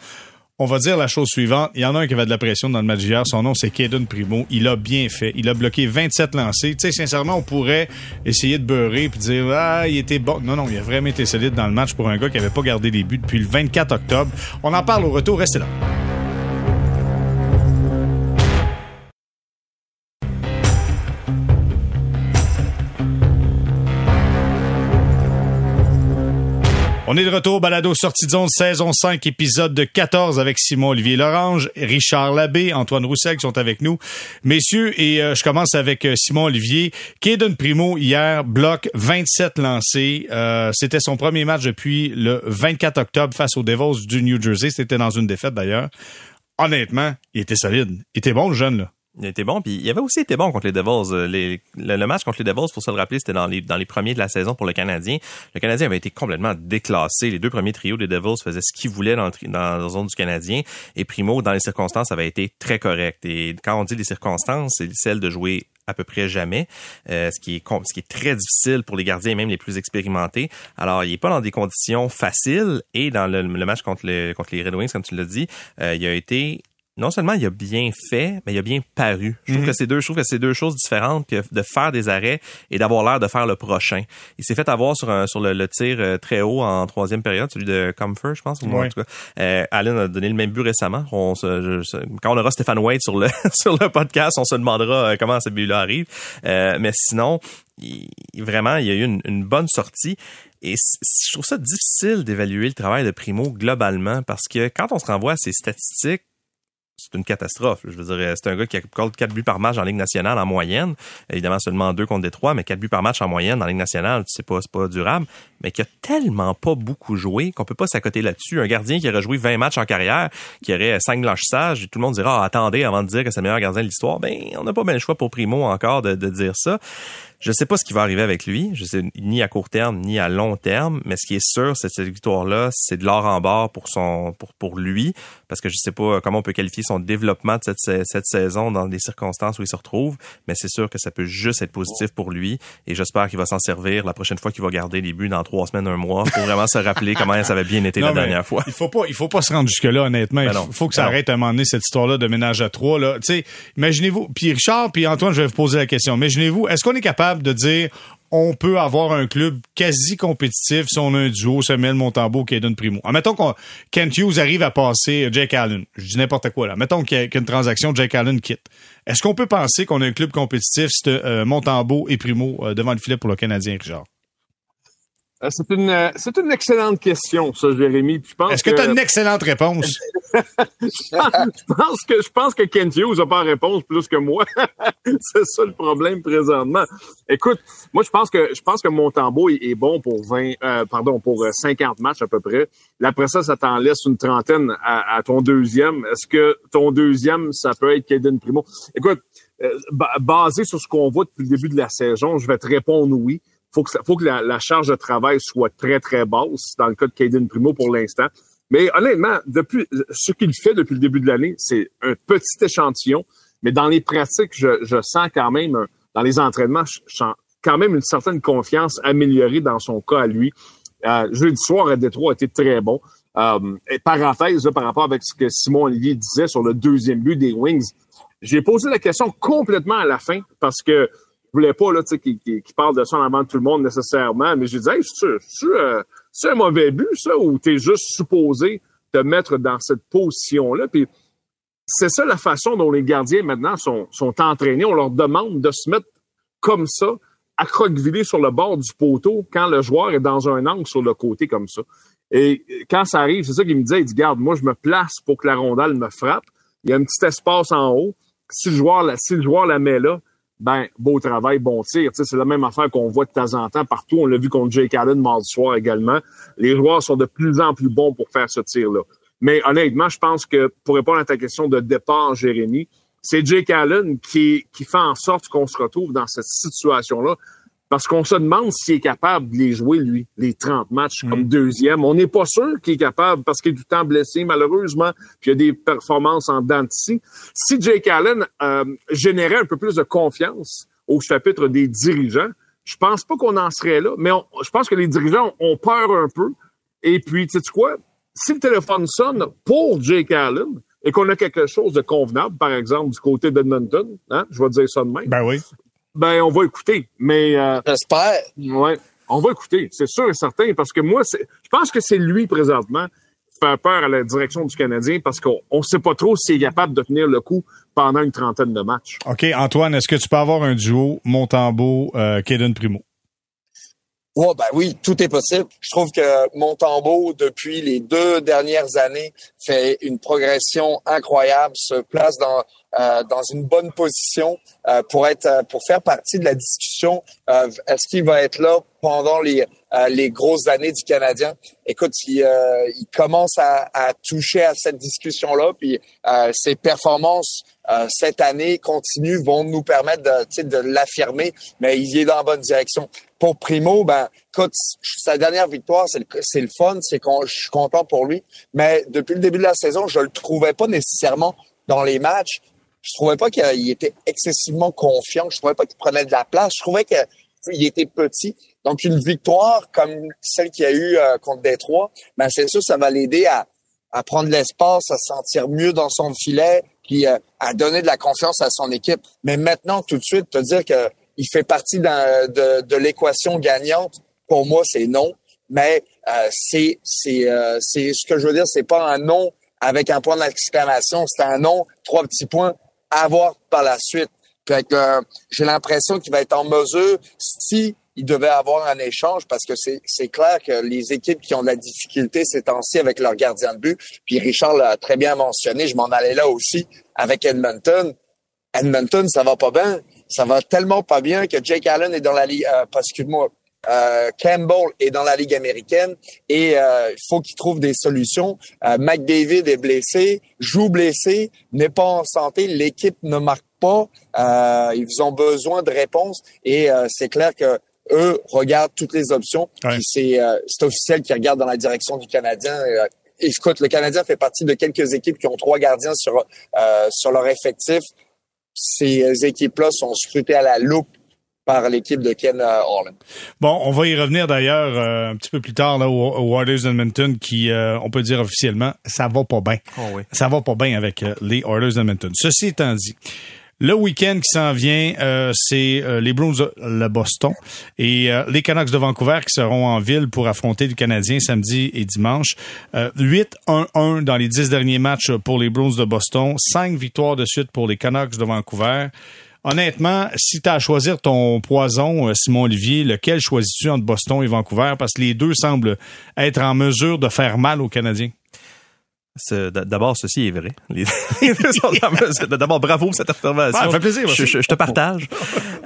Speaker 1: on va dire la chose suivante. Il y en a un qui avait de la pression dans le match d'hier. Son nom, c'est Caden Primo. Il a bien fait. Il a bloqué 27 lancés. Tu sais, sincèrement, on pourrait essayer de beurrer puis dire, ah, il était bon. Non, non, il a vraiment été solide dans le match pour un gars qui avait pas gardé les buts depuis le 24 octobre. On en parle au retour. Restez là. On est de retour, balado sortie de zone, saison 5, épisode de 14 avec Simon-Olivier Lorange, Richard Labbé, Antoine Roussel qui sont avec nous. Messieurs, et euh, je commence avec euh, Simon-Olivier. Kaden Primo, hier, bloc 27 lancés. Euh, C'était son premier match depuis le 24 octobre face aux Devils du New Jersey. C'était dans une défaite d'ailleurs. Honnêtement, il était solide. Il était bon, le jeune, là.
Speaker 2: Il était bon, puis il avait aussi été bon contre les Devils. Euh, le, match contre les Devils, pour se le rappeler, c'était dans les, dans les premiers de la saison pour le Canadien. Le Canadien avait été complètement déclassé. Les deux premiers trios des Devils faisaient ce qu'ils voulaient dans, dans la zone du Canadien. Et Primo, dans les circonstances, avait été très correct. Et quand on dit les circonstances, c'est celle de jouer à peu près jamais, euh, ce qui est ce qui est très difficile pour les gardiens même les plus expérimentés. Alors, il est pas dans des conditions faciles et dans le, match contre, le, contre les Red Wings, comme tu l'as dit, euh, il a été non seulement il a bien fait, mais il a bien paru. Je trouve mhm. que c'est deux, je trouve que c'est deux choses différentes que de faire des arrêts et d'avoir l'air de faire le prochain. Il s'est fait avoir sur un, sur le, tir euh, très haut en troisième période, celui de Comfort, je pense. En tout cas, euh, Allen a donné le même but récemment. On se, quand on aura Stéphane White sur le sur le podcast, on se demandera euh, comment ce but-là arrive. mais sinon, il, vraiment, il y a eu une, une bonne sortie. Et je trouve ça difficile d'évaluer le travail de Primo globalement parce que quand on se renvoie à ses statistiques, c'est une catastrophe. Je veux dire, c'est un gars qui a quatre buts par match en Ligue nationale en moyenne. Évidemment, seulement deux contre Détroit, mais quatre buts par match en moyenne en Ligue nationale, c'est pas, c'est pas durable. Mais qui a tellement pas beaucoup joué qu'on peut pas s'accoter là-dessus. Un gardien qui aurait joué 20 matchs en carrière, qui aurait cinq blanchissages, tout le monde dira, ah, attendez, avant de dire que c'est le meilleur gardien de l'histoire, ben, on n'a pas bien le choix pour Primo encore de, de dire ça. Je sais pas ce qui va arriver avec lui. Je sais ni à court terme ni à long terme, mais ce qui est sûr, c'est cette victoire-là, c'est de l'or en barre pour son, pour pour lui, parce que je sais pas comment on peut qualifier son développement de cette, cette saison dans les circonstances où il se retrouve, mais c'est sûr que ça peut juste être positif pour lui, et j'espère qu'il va s'en servir la prochaine fois qu'il va garder les buts dans trois semaines, un mois, pour vraiment se rappeler comment ça avait bien été la dernière fois.
Speaker 1: Il faut pas, il faut pas se rendre jusque là, honnêtement. Ben il faut, que ça arrête à un moment donné cette histoire-là de ménage à trois. Là, tu sais, imaginez-vous. Puis Richard, puis Antoine, je vais vous poser la question. Imaginez-vous, est-ce qu'on est capable de dire on peut avoir un club quasi compétitif si on a un duo Samuel Montembeau donne primo. Admettons qu'on Kent Hughes arrive à passer Jake Allen. Je dis n'importe quoi là. Mettons qu'il y a une transaction, Jake Allen quitte. Est-ce qu'on peut penser qu'on a un club compétitif si euh, et Primo euh, devant le filet pour le Canadien, Richard?
Speaker 3: Euh, c'est une, euh, c'est une excellente question, ça, Jérémy.
Speaker 1: Est-ce que, tu as une excellente réponse?
Speaker 3: je pense que je pense que Kent Hughes n'a pas réponse plus que moi. c'est ça le problème présentement. Écoute, moi je pense que je pense que Montembeau est, est bon pour 20 euh, pardon pour 50 matchs à peu près. Après ça, ça t'en laisse une trentaine à, ton deuxième. Est-ce que ton deuxième, ça peut être Kaden Primo? Écoute, basé sur ce qu'on voit depuis le début de la saison, je vais te répondre oui faut que, faut que la, charge de travail soit très, très basse dans le cas de Caden Primo pour l'instant. Mais honnêtement, depuis ce qu'il fait depuis le début de l'année, c'est un petit échantillon. Mais dans les pratiques, je, je sens quand même, dans les entraînements, je sens quand même une certaine confiance améliorée dans son cas à lui. Euh, jeudi soir à Détroit a été très bon. Euh, parenthèse par rapport avec ce que Simon Olivier disait sur le deuxième but des Wings, j'ai posé la question complètement à la fin parce que voulais pas là, tu sais, qu'il parle de ça en avant de tout le monde nécessairement, mais je disais, hey, euh, c'est un mauvais but, ça, ou t'es juste supposé te mettre dans cette position-là? Puis c'est ça la façon dont les gardiens maintenant sont, sont entraînés. On leur demande de se mettre comme ça, à croqueviller sur le bord du poteau quand le joueur est dans un angle sur le côté comme ça. Et quand ça arrive, c'est ça qu'il me disait, il dit, garde, moi, je me place pour que la rondelle me frappe. Il y a un petit espace en haut. Si le joueur, si le joueur la met là, ben, beau travail, bon tir. c'est la même affaire qu'on voit de temps en temps partout. On l'a vu contre Jake Allen mardi soir également. Les joueurs sont de plus en plus bons pour faire ce tir-là. Mais honnêtement, je pense que pour répondre à ta question de départ, Jérémy, c'est Jake Allen qui, qui fait en sorte qu'on se retrouve dans cette situation-là. Parce qu'on se demande s'il est capable de les jouer, lui, les 30 matchs comme mm. deuxième. On n'est pas sûr qu'il est capable parce qu'il est du temps blessé, malheureusement, puis il y a des performances en dents Si Jake Allen euh, générait un peu plus de confiance au chapitre des dirigeants, je pense pas qu'on en serait là, mais je pense que les dirigeants ont peur un peu. Et puis, tu sais quoi? si le téléphone sonne pour Jake Allen et qu'on a quelque chose de convenable, par exemple, du côté d'Edmonton, hein, je vais dire ça de même.
Speaker 1: Ben oui.
Speaker 3: Ben, on va écouter. Mais, euh,
Speaker 4: J'espère.
Speaker 3: ouais, on va écouter. C'est sûr et certain parce que moi, c'est, je pense que c'est lui présentement qui fait peur à la direction du Canadien parce qu'on ne sait pas trop s'il est capable de tenir le coup pendant une trentaine de matchs.
Speaker 1: OK, Antoine, est-ce que tu peux avoir un duo Montembeau, euh, Kaden Primo?
Speaker 4: Ouais, ben oui, tout est possible. Je trouve que Montembeau, depuis les deux dernières années, fait une progression incroyable, se place dans euh, dans une bonne position euh, pour être euh, pour faire partie de la discussion. Euh, Est-ce qu'il va être là pendant les euh, les grosses années du Canadien? Écoute, il, euh, il commence à, à, toucher à cette discussion là, puis ses performances cette année continuent vont nous permettre de de l'affirmer, mais il est dans la bonne direction. Pour Primo, ben écoute, sa dernière victoire, c'est le, c'est le fun, c'est qu'on je suis content pour lui, mais depuis le début de la saison, je le trouvais pas nécessairement dans les matchs je trouvais pas qu'il était excessivement confiant. Je trouvais pas qu'il prenait de la place. Je trouvais qu'il était petit. Donc, une victoire comme celle qu'il y a eu euh, contre Détroit, ben c'est sûr, ça va l'aider à, à prendre l'espace, à se sentir mieux dans son filet, puis euh, à donner de la confiance à son équipe. Mais maintenant, tout de suite, te dire que il fait partie de, de l'équation gagnante, pour moi, c'est non. Mais euh, c'est c'est c'est ce que je veux dire, c'est pas un non avec un point d'exclamation, c'est un non, trois petits points avoir par la suite. Fait que euh, j'ai l'impression qu'il va être en mesure, si il devait avoir un échange, parce que c'est, clair que les équipes qui ont de la difficulté ces temps-ci avec leur gardien de but, puis Richard l'a très bien mentionné, je m'en allais là aussi avec Edmonton. Edmonton, ça va pas bien. Ça va tellement pas bien que Jake Allen est dans la ligue, euh, parce que moi, euh, Campbell est dans la Ligue américaine et euh, il faut qu'il trouve des solutions. Euh, McDavid est blessé, joue blessé, n'est pas en santé, l'équipe ne marque pas. Euh, ils ont besoin de réponses et euh, c'est clair que eux regardent toutes les options.
Speaker 1: Ouais.
Speaker 4: C'est officiel qui regarde dans la direction du Canadien. écoute, le Canadien fait partie de quelques équipes qui ont trois gardiens sur sur leur effectif. Ces équipes-là sont scrutées à la loupe par l'équipe de Ken Holland.
Speaker 1: Bon, on va y revenir d'ailleurs euh, un petit peu plus tard là, au, au Warriors Edmonton qui, euh, on peut dire officiellement, ça va pas bien.
Speaker 2: Oh oui.
Speaker 1: Ça va pas bien avec euh, les Oilers Edmonton. Ceci étant dit, le week-end qui s'en vient, euh, c'est euh, les Blues de le Boston et euh, les Canucks de Vancouver qui seront en ville pour affronter le Canadien samedi et dimanche. 8-1-1 dans les dix derniers matchs pour les Blues de Boston. Cinq victoires de suite pour les Canucks de Vancouver. Honnêtement, si tu as à choisir ton poison, Simon Olivier, lequel choisis-tu entre Boston et Vancouver? Parce que les deux semblent être en mesure de faire mal aux Canadiens.
Speaker 2: D'abord, ceci est vrai. D'abord, bravo pour cette observation.
Speaker 1: Ah, ça fait plaisir.
Speaker 2: Je, je, je te partage.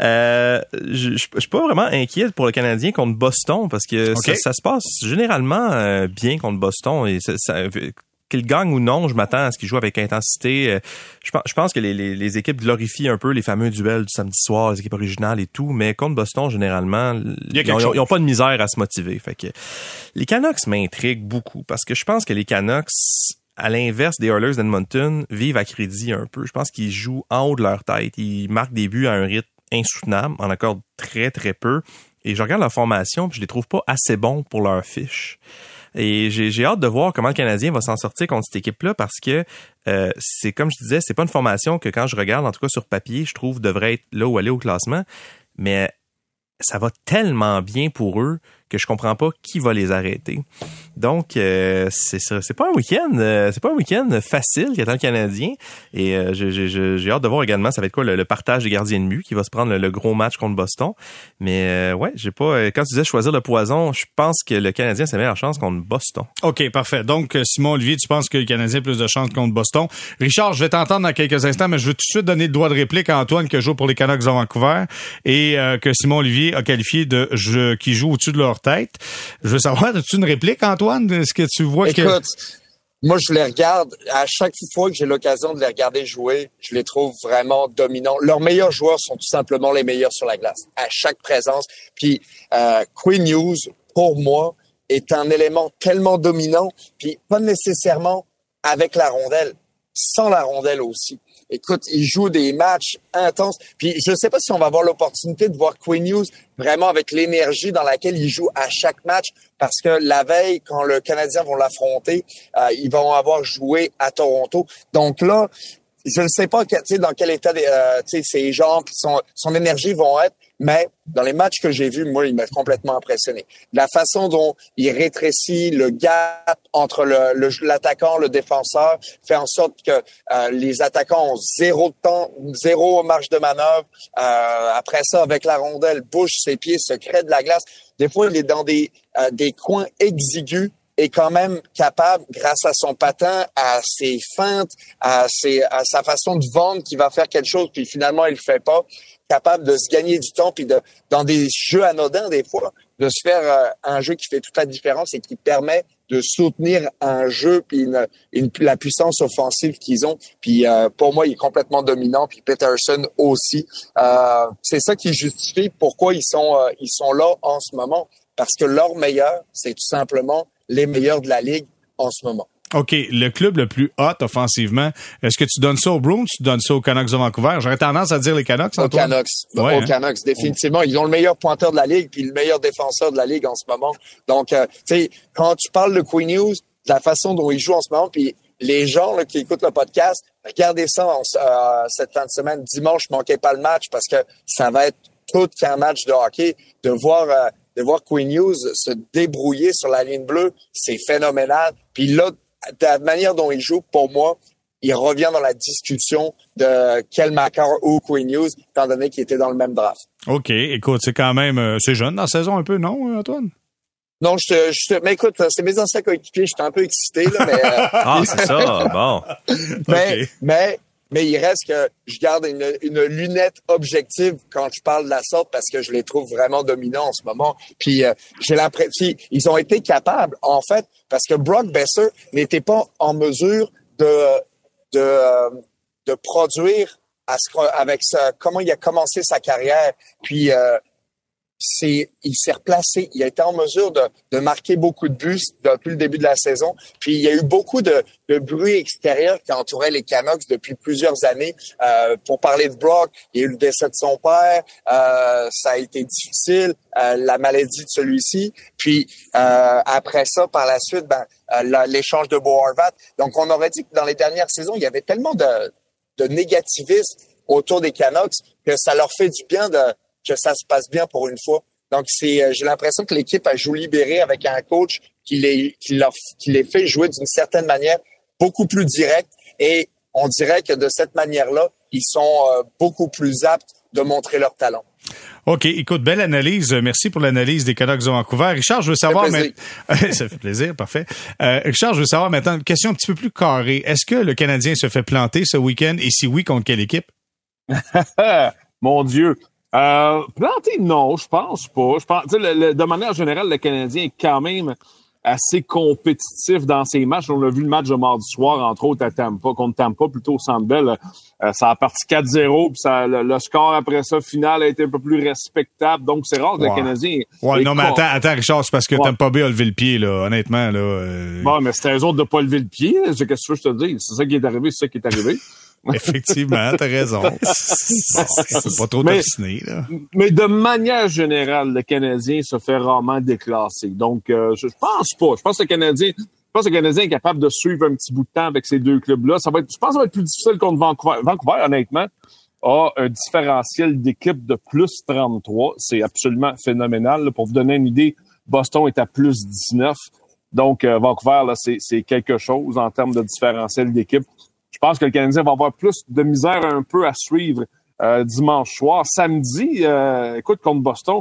Speaker 2: euh, je, je, suis pas vraiment inquiet pour le Canadien contre Boston parce que okay. ça, ça, se passe généralement euh, bien contre Boston et ça, ça qu'il gagne ou non, je m'attends à ce qu'il joue avec intensité. Je pense, je pense que les, les, les, équipes glorifient un peu les fameux duels du samedi soir, les équipes originales et tout, mais contre Boston, généralement, ils n'ont pas de misère à se motiver. Fait que les Canucks m'intriguent beaucoup parce que je pense que les Canucks, à l'inverse des Oilers d'Edmonton, vivent à crédit un peu. Je pense qu'ils jouent en haut de leur tête. Ils marquent des buts à un rythme insoutenable, en accorde très très peu. Et je regarde leur formation, puis je les trouve pas assez bons pour leur fiche. Et j'ai hâte de voir comment le Canadien va s'en sortir contre cette équipe-là parce que euh, c'est comme je disais, c'est pas une formation que quand je regarde, en tout cas sur papier, je trouve devrait être là où aller au classement. Mais ça va tellement bien pour eux que je comprends pas qui va les arrêter. Donc euh, c'est c'est pas un week-end euh, c'est pas un week-end facile qui attend le Canadien et euh, j'ai hâte de voir également ça va être quoi le, le, partage des gardiens de but qui va se prendre le, le gros match contre Boston. Mais euh, ouais, j'ai pas euh, quand tu disais choisir le poison, je pense que le Canadien sa meilleure chance contre Boston.
Speaker 1: OK, parfait. Donc Simon Olivier, tu penses que le Canadien a plus de chance contre Boston? Richard, je vais t'entendre dans quelques instants mais je veux tout de suite donner le droit de réplique à Antoine qui joue pour les Canucks de Vancouver et que Simon Olivier a qualifié de jeu qui joue au-dessus de leur tête. Je veux savoir, as-tu une réplique, Antoine? Est-ce que tu vois
Speaker 4: Écoute,
Speaker 1: que...
Speaker 4: moi, je les regarde. À chaque fois que j'ai l'occasion de les regarder jouer, je les trouve vraiment dominants. Leurs meilleurs joueurs sont tout simplement les meilleurs sur la glace, à chaque présence. Puis, euh, Queen News, pour moi, est un élément tellement dominant, puis pas nécessairement avec la rondelle. sans la rondelle aussi. Écoute, ils jouent des matchs intenses. Puis je ne sais pas si on va avoir l'opportunité de voir Queen News vraiment avec l'énergie dans laquelle il joue à chaque match, parce que la veille, quand le Canadien vont l'affronter, euh, ils vont avoir joué à Toronto. Donc là, je ne sais pas dans quel état euh, gens, son, son énergie vont être, mais dans les matchs que j'ai vus, moi, il m'a complètement impressionné. La façon dont il rétrécit le gap entre l'attaquant, le, le, défenseur, fait en sorte que euh, les attaquants ont zéro temps, zéro marge de manœuvre. Euh, après ça, avec la rondelle, bouge ses pieds, se crée de la glace. Des fois, il est dans des, euh, des coins exigus est quand même capable, grâce à son patin, à ses feintes, à, ses, à sa façon de vendre, qui va faire quelque chose, puis finalement il le fait pas, capable de se gagner du temps, puis de dans des jeux anodins des fois, de se faire euh, un jeu qui fait toute la différence et qui permet de soutenir un jeu puis une, la puissance offensive qu'ils ont. Puis euh, pour moi, il est complètement dominant. Puis Peterson aussi. Euh, c'est ça qui justifie pourquoi ils sont ils sont là en ce moment parce que leur meilleur, c'est tout simplement les meilleurs de la ligue en ce moment.
Speaker 1: OK, le club le plus hot offensivement, est-ce que tu donnes ça aux Bruins ou tu donnes ça aux Canucks de Vancouver? J'aurais tendance à dire les Canucks.
Speaker 4: Aux Canucks. Ouais, aux hein? Canucks, définitivement. Ils ont le meilleur pointeur de la ligue puis le meilleur défenseur de la ligue en ce moment. Donc, euh, tu sais, quand tu parles de Queen News, la façon dont ils jouent en ce moment, puis les gens qui écoutent le podcast, regardez ça euh, cette fin de semaine. Dimanche, manquez pas le match parce que ça va être tout qu'un match de hockey. De voir... Euh, de voir Queen News se débrouiller sur la ligne bleue, c'est phénoménal. Puis là, de la manière dont il joue, pour moi, il revient dans la discussion de quel Macar ou Queen News, étant donné qu'il était dans le même draft.
Speaker 1: OK. Écoute, c'est quand même, euh, c'est jeune dans la saison un peu, non, Antoine?
Speaker 4: Non, je te, je te, mais écoute, c'est mes anciens coéquipiers, j'étais un peu excité, là, mais.
Speaker 2: Euh, ah, c'est ça, bon.
Speaker 4: mais, mais mais il reste que je garde une, une, lunette objective quand je parle de la sorte parce que je les trouve vraiment dominants en ce moment. Puis euh, j'ai l'impression ils ont été capables en fait parce que Brock Besser n'était pas en mesure de de, euh, de produire à ce, avec ça, comment il a commencé sa carrière. Puis euh, c'est, il s'est replacé. Il a été en mesure de, de, marquer beaucoup de buts depuis le début de la saison. Puis il y a eu beaucoup de, de bruit extérieur qui entourait les Canucks depuis plusieurs années. Euh, pour parler de Brock, il y a eu le décès de son père. Euh, ça a été difficile, euh, la maladie de celui-ci. Puis euh, après ça, par la suite, ben, euh, l'échange de Bo Donc on aurait dit que dans les dernières saisons, il y avait tellement de, de négativisme autour des Canucks que ça leur fait du bien de que ça se passe bien pour une fois. Donc, c'est, euh, j'ai l'impression que l'équipe a joué libéré avec un coach qui les, qui leur, qui les fait jouer d'une certaine manière beaucoup plus directe. Et on dirait que de cette manière-là, ils sont euh, beaucoup plus aptes de montrer leur talent.
Speaker 1: OK, écoute, belle analyse. Merci pour l'analyse des Canucks de Vancouver. Richard, je veux savoir
Speaker 4: maintenant...
Speaker 1: ça fait plaisir, parfait. Euh, Richard, je veux savoir maintenant une question un petit peu plus carrée. Est-ce que le Canadien se fait planter ce week-end? Et si oui, contre quelle équipe?
Speaker 3: Mon Dieu, euh, planter, non, je pense pas. Je pense, de manière générale, le Canadien est quand même assez compétitif dans ses matchs. On a vu le match de mardi soir, entre autres, à Tampa, contre Tampa, plutôt au Centre Bell. Euh, ça a parti 4-0, puis ça, le, score après ça, final, a été un peu plus respectable. Donc, c'est rare que le Canadien...
Speaker 1: Ouais, non, mais attends, attends, Richard, c'est parce que Tampa Bay a levé le pied, là, honnêtement. Là, euh...
Speaker 3: Bon, mais c'était eux autres de pas lever le pied. C'est ce que je te dis. C'est ça qui est arrivé, c'est ça qui est arrivé.
Speaker 1: Effectivement, t'as raison. C'est pas trop
Speaker 3: mais,
Speaker 1: là.
Speaker 3: Mais de manière générale, le Canadien se fait rarement déclasser. Donc, euh, je pense pas. Je pense que le Canadien, je pense que le Canadien est capable de suivre un petit bout de temps avec ces deux clubs-là. Ça va être, je pense que ça va être plus difficile contre Vancouver. Vancouver, honnêtement, a un différentiel d'équipe de plus 33. C'est absolument phénoménal. Pour vous donner une idée, Boston est à plus 19. Donc, euh, Vancouver, là, c'est quelque chose en termes de différentiel d'équipe. Je pense que le Canadien va avoir plus de misère un peu à suivre euh, dimanche soir. Samedi, euh, écoute, contre Boston,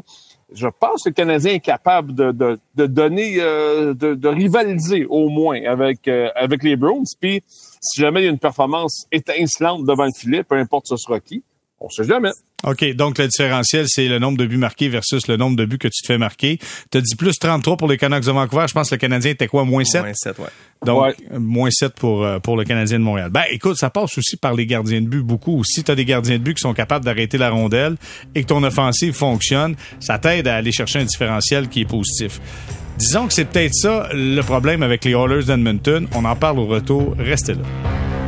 Speaker 3: je pense que le Canadien est capable de, de, de donner, euh, de, de, rivaliser au moins avec, avec les Browns. Puis, si jamais il y a une performance étincelante devant le filet, peu importe ce sera qui, on sait jamais.
Speaker 1: OK, donc le différentiel, c'est le nombre de buts marqués versus le nombre de buts que tu te fais marquer. Tu as dit plus 33 pour les Canucks de Vancouver. Je pense que le Canadien était quoi, moins 7?
Speaker 2: Moins 7, ouais.
Speaker 1: Donc, moins 7 pour, euh, pour le Canadien de Montréal. Ben, écoute, ça passe aussi par les gardiens de but beaucoup. Si tu as des gardiens de but qui sont capables d'arrêter la rondelle et que ton offensive fonctionne, ça t'aide à aller chercher un différentiel qui est positif. Disons que c'est peut-être ça le problème avec les Oilers d'Edmonton. On en parle au retour. Restez là.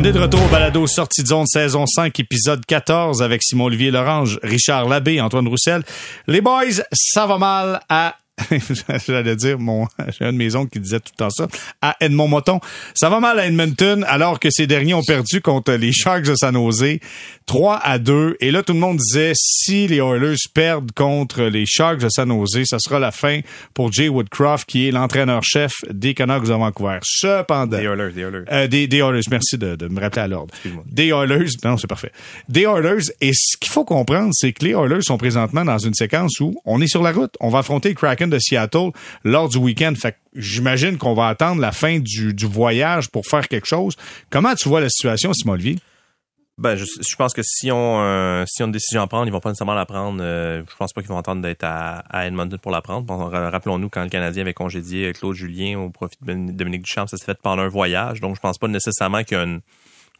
Speaker 1: On est de retour au balado Sortie de zone saison 5, épisode 14 avec Simon-Olivier Lorange, Richard Labbé, Antoine Roussel. Les boys, ça va mal à j'allais dire, mon, j'ai un de mes oncles qui disait tout le temps ça, à Edmond Moton. Ça va mal à Edmonton alors que ces derniers ont perdu contre les Sharks de San Jose 3 à 2. Et là, tout le monde disait, si les Oilers perdent contre les Sharks de San Jose, ça sera la fin pour Jay Woodcroft, qui est l'entraîneur-chef des Canucks de Vancouver. Cependant.
Speaker 2: Des Oilers, des Oilers.
Speaker 1: Euh, des, des Oilers, merci de, de me rappeler à l'ordre. Des Oilers, non, c'est parfait. Des Oilers, et ce qu'il faut comprendre, c'est que les Oilers sont présentement dans une séquence où on est sur la route. On va affronter le Kraken de Seattle lors du week-end. J'imagine qu'on va attendre la fin du, voyage pour faire quelque chose. Comment tu vois la situation, Simon Olivier?
Speaker 2: Ben, je, pense que si on euh, si on a une décision à prendre, ils vont pas nécessairement la prendre. Euh, je pense pas qu'ils vont attendre d'être à, Edmonton pour la prendre. Rappelons-nous quand le Canadien avait congédié Claude Julien au profit de Dominique Duchamp, ça s'est fait pendant un voyage. Donc, je pense pas nécessairement qu'il y a une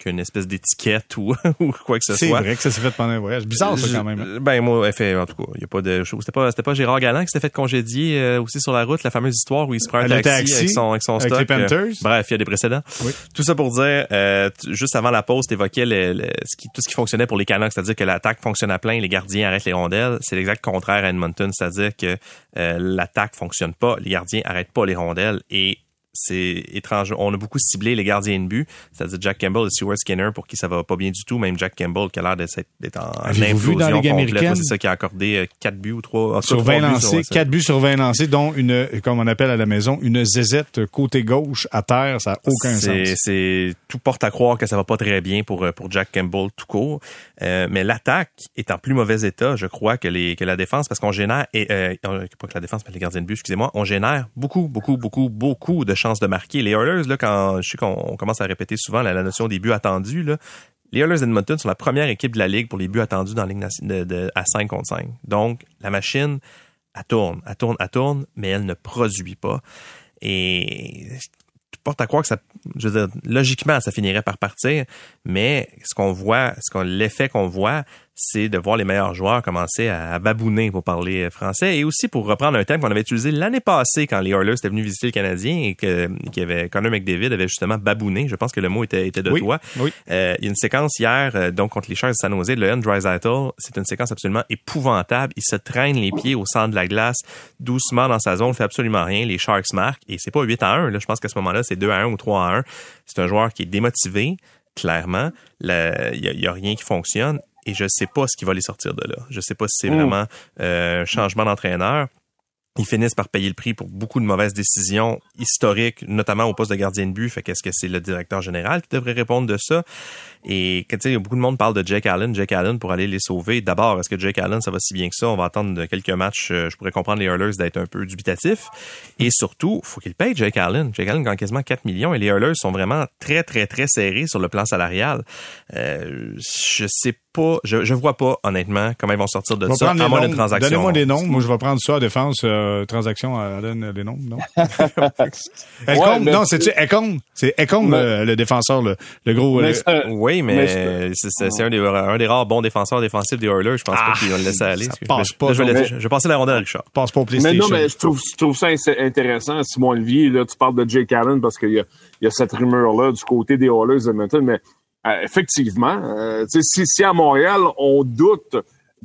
Speaker 2: qu'une espèce d'étiquette ou, ou quoi que ce
Speaker 1: soit.
Speaker 2: C'est
Speaker 1: vrai que ça s'est fait pendant un voyage. Bizarre, ça, quand même.
Speaker 2: Hein. Ben, moi, fait, en tout cas, il y a pas de, c'était pas, c'était pas Gérard Galland qui s'était fait congédier, euh, aussi sur la route, la fameuse histoire où il se prend un taxi,
Speaker 1: taxi,
Speaker 2: avec son, avec son
Speaker 1: avec
Speaker 2: stock.
Speaker 1: les Panthers.
Speaker 2: Euh, bref, il y a des précédents.
Speaker 1: Oui.
Speaker 2: Tout ça pour dire, euh, juste avant la pause, t'évoquais le, le, ce qui, tout ce qui fonctionnait pour les Canucks, c'est-à-dire que l'attaque fonctionne à plein, les gardiens arrêtent les rondelles. C'est l'exact contraire à Edmonton, c'est-à-dire que euh, l'attaque fonctionne pas, les gardiens arrêtent pas les rondelles et c'est étrange. On a beaucoup ciblé les gardiens de but, c'est-à-dire Jack Campbell et Stuart Skinner pour qui ça va pas bien du tout. Même Jack Campbell qui a l'air d'être en
Speaker 1: Ligue américaine?
Speaker 2: C'est ça qui a accordé 4 buts ou 3
Speaker 1: sur 20 lancés, 4 buts sur 20 lancés, dont une, comme on appelle à la maison, une zézette côté gauche à terre. Ça n'a aucun sens.
Speaker 2: C'est tout porte à croire que ça va pas très bien pour pour Jack Campbell tout court. Euh, mais l'attaque est en plus mauvais état, je crois, que les que la défense, parce qu'on génère et euh, pas que la défense, mais les gardiens de but, excusez-moi, on génère beaucoup, beaucoup, beaucoup, beaucoup de chances de marquer. Les Oilers, quand je sais qu'on commence à répéter souvent la, notion des buts attendus, là, les Oilers d'Edmonton sont la première équipe de la ligue pour les buts attendus dans la ligue de, de, à 5 contre 5. Donc, la machine, elle tourne, elle tourne, elle tourne, mais elle ne produit pas. Et porte à croire que ça, je veux dire, logiquement, ça finirait par partir, mais ce qu'on voit, ce qu'on, l'effet qu'on voit, c'est de voir les meilleurs joueurs commencer à, babouner pour parler français et aussi pour reprendre un thème qu'on avait utilisé l'année passée quand les Oilers étaient venus visiter le Canadien et que qui avait Connor McDavid avait justement babouné. Je pense que le mot était, était de
Speaker 1: oui,
Speaker 2: toi.
Speaker 1: Oui.
Speaker 2: Euh, il y a une séquence hier euh, donc contre les Sharks de San Jose, le Dreisaitl, c'est une séquence absolument épouvantable. Il se traîne les pieds au centre de la glace doucement dans sa zone, fait absolument rien. Les Sharks marquent et c'est pas 8 à 1. Là, je pense qu'à ce moment-là, c'est 2 à 1 ou 3 à 1. C'est un joueur qui est démotivé clairement. Il y, y, a rien qui fonctionne et je sais pas ce qui va les sortir de là. Je sais pas si c'est
Speaker 3: Mm.
Speaker 2: vraiment euh, un changement d'entraîneur. Ils finissent par payer le prix pour beaucoup de mauvaises décisions historiques, notamment au poste de gardien de but. Fait qu'est-ce que c'est le directeur général qui devrait répondre de ça? Et tu sais, beaucoup de monde parle de Jake Allen, Jake Allen pour aller les sauver. D'abord, est-ce que Jake Allen, ça va si bien que ça? On va attendre quelques matchs. euh, Je pourrais comprendre les Oilers d'être un peu dubitatifs. Et surtout, faut qu'il paye Jake Allen. Jake Allen gagne quasiment 4 millions et les Oilers sont vraiment très, très, très serrés sur le plan salarial. Euh, je sais pas, je, je vois pas, honnêtement, comment ils vont sortir de ça, à moins d'une transaction.
Speaker 1: Donnez-moi des noms. Moi, je vais prendre ça à défense, euh, transaction à donne les noms, non? Ecom, non, c'est-tu Ecom? C'est Ecom, le, le défenseur, le, le gros... Le-
Speaker 3: un-
Speaker 2: Oui, mais,
Speaker 3: Mais c'est-
Speaker 2: c'est un, des, un des rares bons défenseurs défensifs des Oilers. Je pense
Speaker 1: Ah,
Speaker 2: pas qu'ils vont le laisser aller.
Speaker 1: ça
Speaker 2: Excuse-
Speaker 1: passe
Speaker 2: mais-
Speaker 1: pas,
Speaker 2: là, je, vais laisser- je vais passer la rondelle à Richard.
Speaker 1: passe pas au
Speaker 3: Mais
Speaker 1: PlayStation.
Speaker 3: non, mais je trouve, je trouve ça intéressant, Simon Olivier. Là, tu parles de Jake Allen parce qu'il y a, il y a cette rumeur-là du côté des Oilers d'Edmonton. Mais euh, effectivement, euh, tu sais, si, si à Montréal, on doute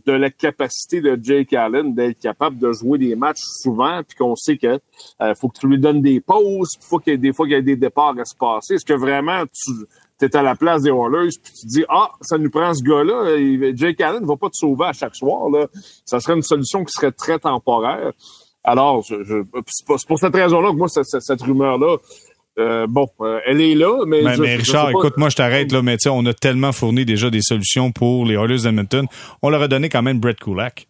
Speaker 3: de la capacité de Jake Allen d'être capable de jouer des matchs souvent, puis qu'on sait que euh, faut que tu lui donnes des pauses, puis faut qu'il y ait des fois qu'il y ait des départs à se passer. Est-ce que vraiment tu es à la place des Oilers, puis tu dis ah ça nous prend ce gars-là, Jake Allen ne va pas te sauver à chaque soir là. Ça serait une solution qui serait très temporaire. Alors, je, je, c'est pour- cette raison-là que moi, cette, cette- cette rumeur-là, euh, bon, euh, elle est là, mais...
Speaker 1: Mais,
Speaker 3: je-
Speaker 1: mais Richard, écoute, moi, je t'arrête, là, mais tu sais, on a tellement fourni déjà des solutions pour les Oilers d'Edmonton. On leur a donné quand même Brett Kulak.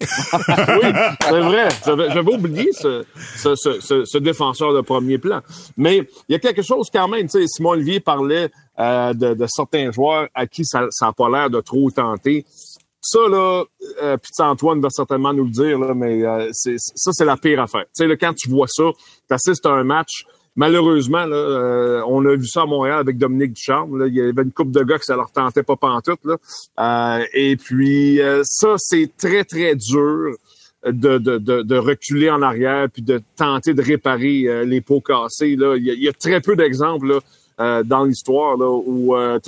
Speaker 3: oui, c'est vrai. J'avais, oublié ce, ce, défenseur de premier plan. Mais il y a quelque chose quand même. Simon Olivier parlait euh, de, de certains joueurs à qui ça n'a pas l'air de trop tenter. Ça, là, euh, puis Antoine va certainement nous le dire, là, mais euh, ça, c'est la pire affaire. Tu sais, quand tu vois ça, tu assistes à un match, malheureusement, là, euh, on a vu ça à Montréal avec Dominique Ducharme. Là, il y avait une coupe de gars que ça leur tentait pas pantoute. Là. Euh, et puis, euh, ça, c'est très, très dur de, de, de, de reculer en arrière puis de tenter de réparer euh, les pots cassés. Là. Il, y a, il y a très peu d'exemples euh, dans l'histoire où euh,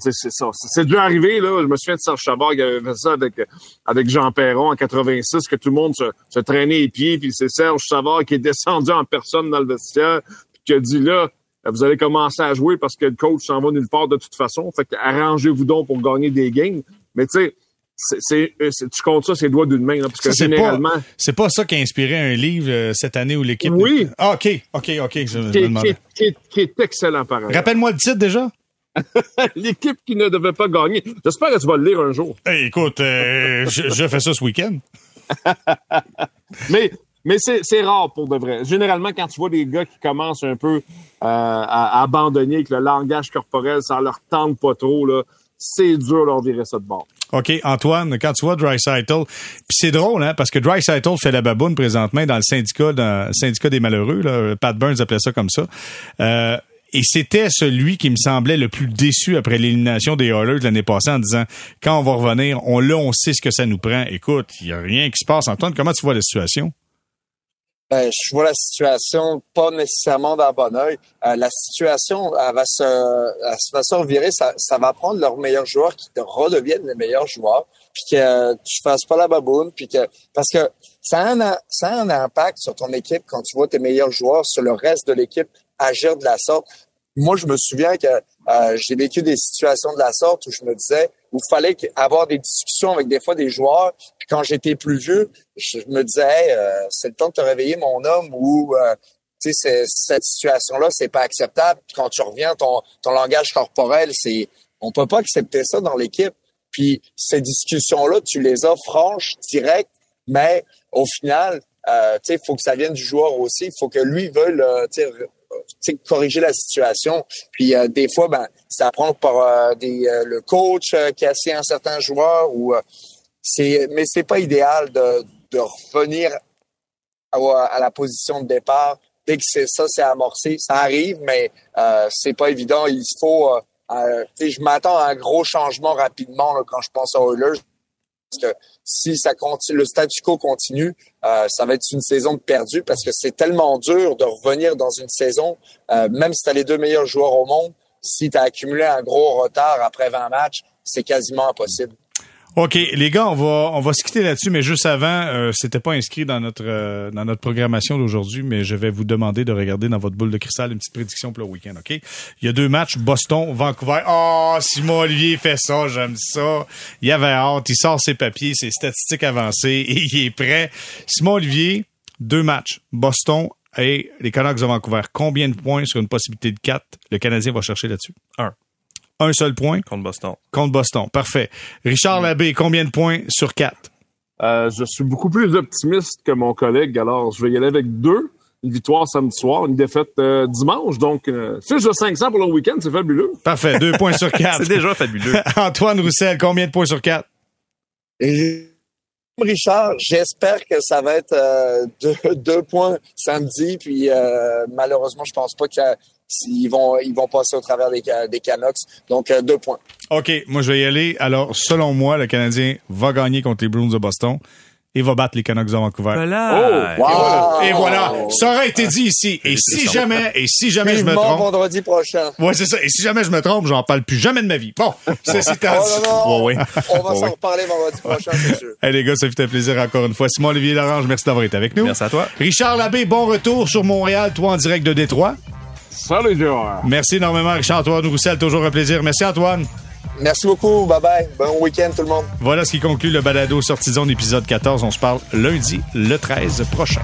Speaker 3: c'est ça. C'est dû arriver là. Je me souviens de Serge Chavard qui avait fait ça avec avec Jean Perron en 86 que tout le monde se, se traînait les pieds puis c'est Serge Chavard qui est descendu en personne dans le vestiaire qui a dit là vous allez commencer à jouer parce que le coach s'en va nulle part de toute façon. Fait que arrangez-vous donc pour gagner des games. Mais tu sais, c'est, tu comptes ça, c'est doigts d'une main, parce que généralement.
Speaker 1: c'est pas ça qui a inspiré un livre euh, cette année où l'équipe.
Speaker 3: Oui.
Speaker 1: Ah, OK, OK, OK.
Speaker 3: Je, qui, est, excellent, par exemple.
Speaker 1: Rappelle-moi le titre déjà.
Speaker 3: l'équipe qui ne devait pas gagner. J'espère que tu vas le lire un jour.
Speaker 1: écoute, euh, je, fais ça ce week-end.
Speaker 3: mais mais c'est rare pour de vrai. Généralement, quand tu vois des gars qui commencent un peu euh, à, abandonner avec le langage corporel, ça leur tente pas trop, là, c'est dur leur virer ça de bord.
Speaker 1: OK, Antoine, quand tu vois Dreisaitl, puis c'est drôle, hein, parce que Dreisaitl fait la baboune présentement dans le syndicat, dans le syndicat des malheureux, là, Pat Burns appelait ça comme ça. Euh, et c'était celui qui me semblait le plus déçu après l'élimination des Oilers l'année passée en disant quand on va revenir, on là, on sait ce que ça nous prend. Écoute, il y a rien qui se passe. Antoine, comment tu vois la situation?
Speaker 4: Ben, je vois la situation pas nécessairement d'un bon oeil. Euh, la situation elle va se, elle va se revirer. Ça, ça va prendre leurs meilleurs joueurs qui redeviennent les meilleurs joueurs, puis que tu fasses pas la baboune, puis que parce que ça a, un, ça a un impact sur ton équipe quand tu vois tes meilleurs joueurs sur le reste de l'équipe agir de la sorte. Moi, je me souviens que euh, j'ai vécu des situations de la sorte où je me disais, où il fallait avoir des discussions avec des fois des joueurs. Quand j'étais plus vieux, je me disais, euh, c'est le temps de te réveiller, mon homme, ou euh, tu sais, cette situation-là, c'est pas acceptable. Quand tu reviens, ton, ton langage corporel, c'est, on peut pas accepter ça dans l'équipe. Puis ces discussions-là, tu les as franches, directes, mais au final, euh, il faut que ça vienne du joueur aussi. Il faut que lui veuille corriger la situation. Puis euh, des fois, ben, ça prend par euh, des, euh, le coach qui a un certain joueur ou c'est, mais c'est pas idéal de, revenir à, à, la position de départ dès que c'est ça, c'est amorcé. Ça arrive, mais c'est pas évident. Il faut, je m'attends à un gros changement rapidement quand je pense aux Oilers que si ça continue, le statu quo continue, euh, ça va être une saison perdue parce que c'est tellement dur de revenir dans une saison, euh, même si tu as les deux meilleurs joueurs au monde, si tu as accumulé un gros retard après 20 matchs, c'est quasiment impossible.
Speaker 1: OK, les gars, on va on va se quitter là-dessus, mais juste avant, euh, c'était pas inscrit dans notre euh, dans notre programmation d'aujourd'hui, mais je vais vous demander de regarder dans votre boule de cristal une petite prédiction pour le week-end, OK? Il y a deux matchs, Boston, Vancouver. Oh, Simon Olivier fait ça, j'aime ça. Il avait hâte, il sort ses papiers, ses statistiques avancées et il est prêt. Simon Olivier, deux matchs, Boston et les Canucks de Vancouver. Combien de points sur une possibilité de quatre? Le Canadien va chercher là-dessus?
Speaker 2: Un.
Speaker 1: Un seul point?
Speaker 2: Contre Boston.
Speaker 1: Contre Boston. Parfait. Richard mm. Labbé, combien de points sur quatre?
Speaker 3: Euh, je suis beaucoup plus optimiste que mon collègue, alors je vais y aller avec deux. Une victoire samedi soir, une défaite euh, dimanche. Donc, euh, fiche de 500 pour le week-end, c'est fabuleux.
Speaker 1: Parfait. Deux points sur quatre.
Speaker 2: c'est déjà fabuleux.
Speaker 1: Antoine Roussel, combien de points sur quatre?
Speaker 4: Richard, j'espère que ça va être deux, deux, points samedi. Puis malheureusement, je pense pas qu'il y a ils vont, ils vont passer au travers des, des Canucks. Donc, euh, deux points.
Speaker 1: OK, moi, je vais y aller. Alors, selon moi, le Canadien va gagner contre les Bruins de Boston et va battre les Canucks de Vancouver.
Speaker 2: Voilà.
Speaker 1: Oh, et, voilà. Ça aurait été dit ici. Et si jamais, et si jamais je me trompe.
Speaker 4: vendredi prochain.
Speaker 1: Ouais, c'est ça. Et si jamais je me trompe, j'en parle plus jamais de ma vie. Bon, c'est
Speaker 4: oh, non, ouais, On va s'en reparler vendredi prochain, c'est sûr.
Speaker 1: Hey, les gars, ça fait un plaisir encore une fois. Simon Olivier Larange, merci d'avoir été avec nous.
Speaker 2: Merci à toi.
Speaker 1: Richard Labbé, bon retour sur Montréal, toi en direct de Détroit.
Speaker 3: Salut, Joe.
Speaker 1: Merci énormément, Richard-Antoine Roussel. Toujours un plaisir. Merci, Antoine.
Speaker 4: Merci beaucoup. Bye bye. Bon week-end, tout le monde.
Speaker 1: Voilà ce qui conclut le balado Sortie zone épisode 14. On se parle lundi, le 13 prochain.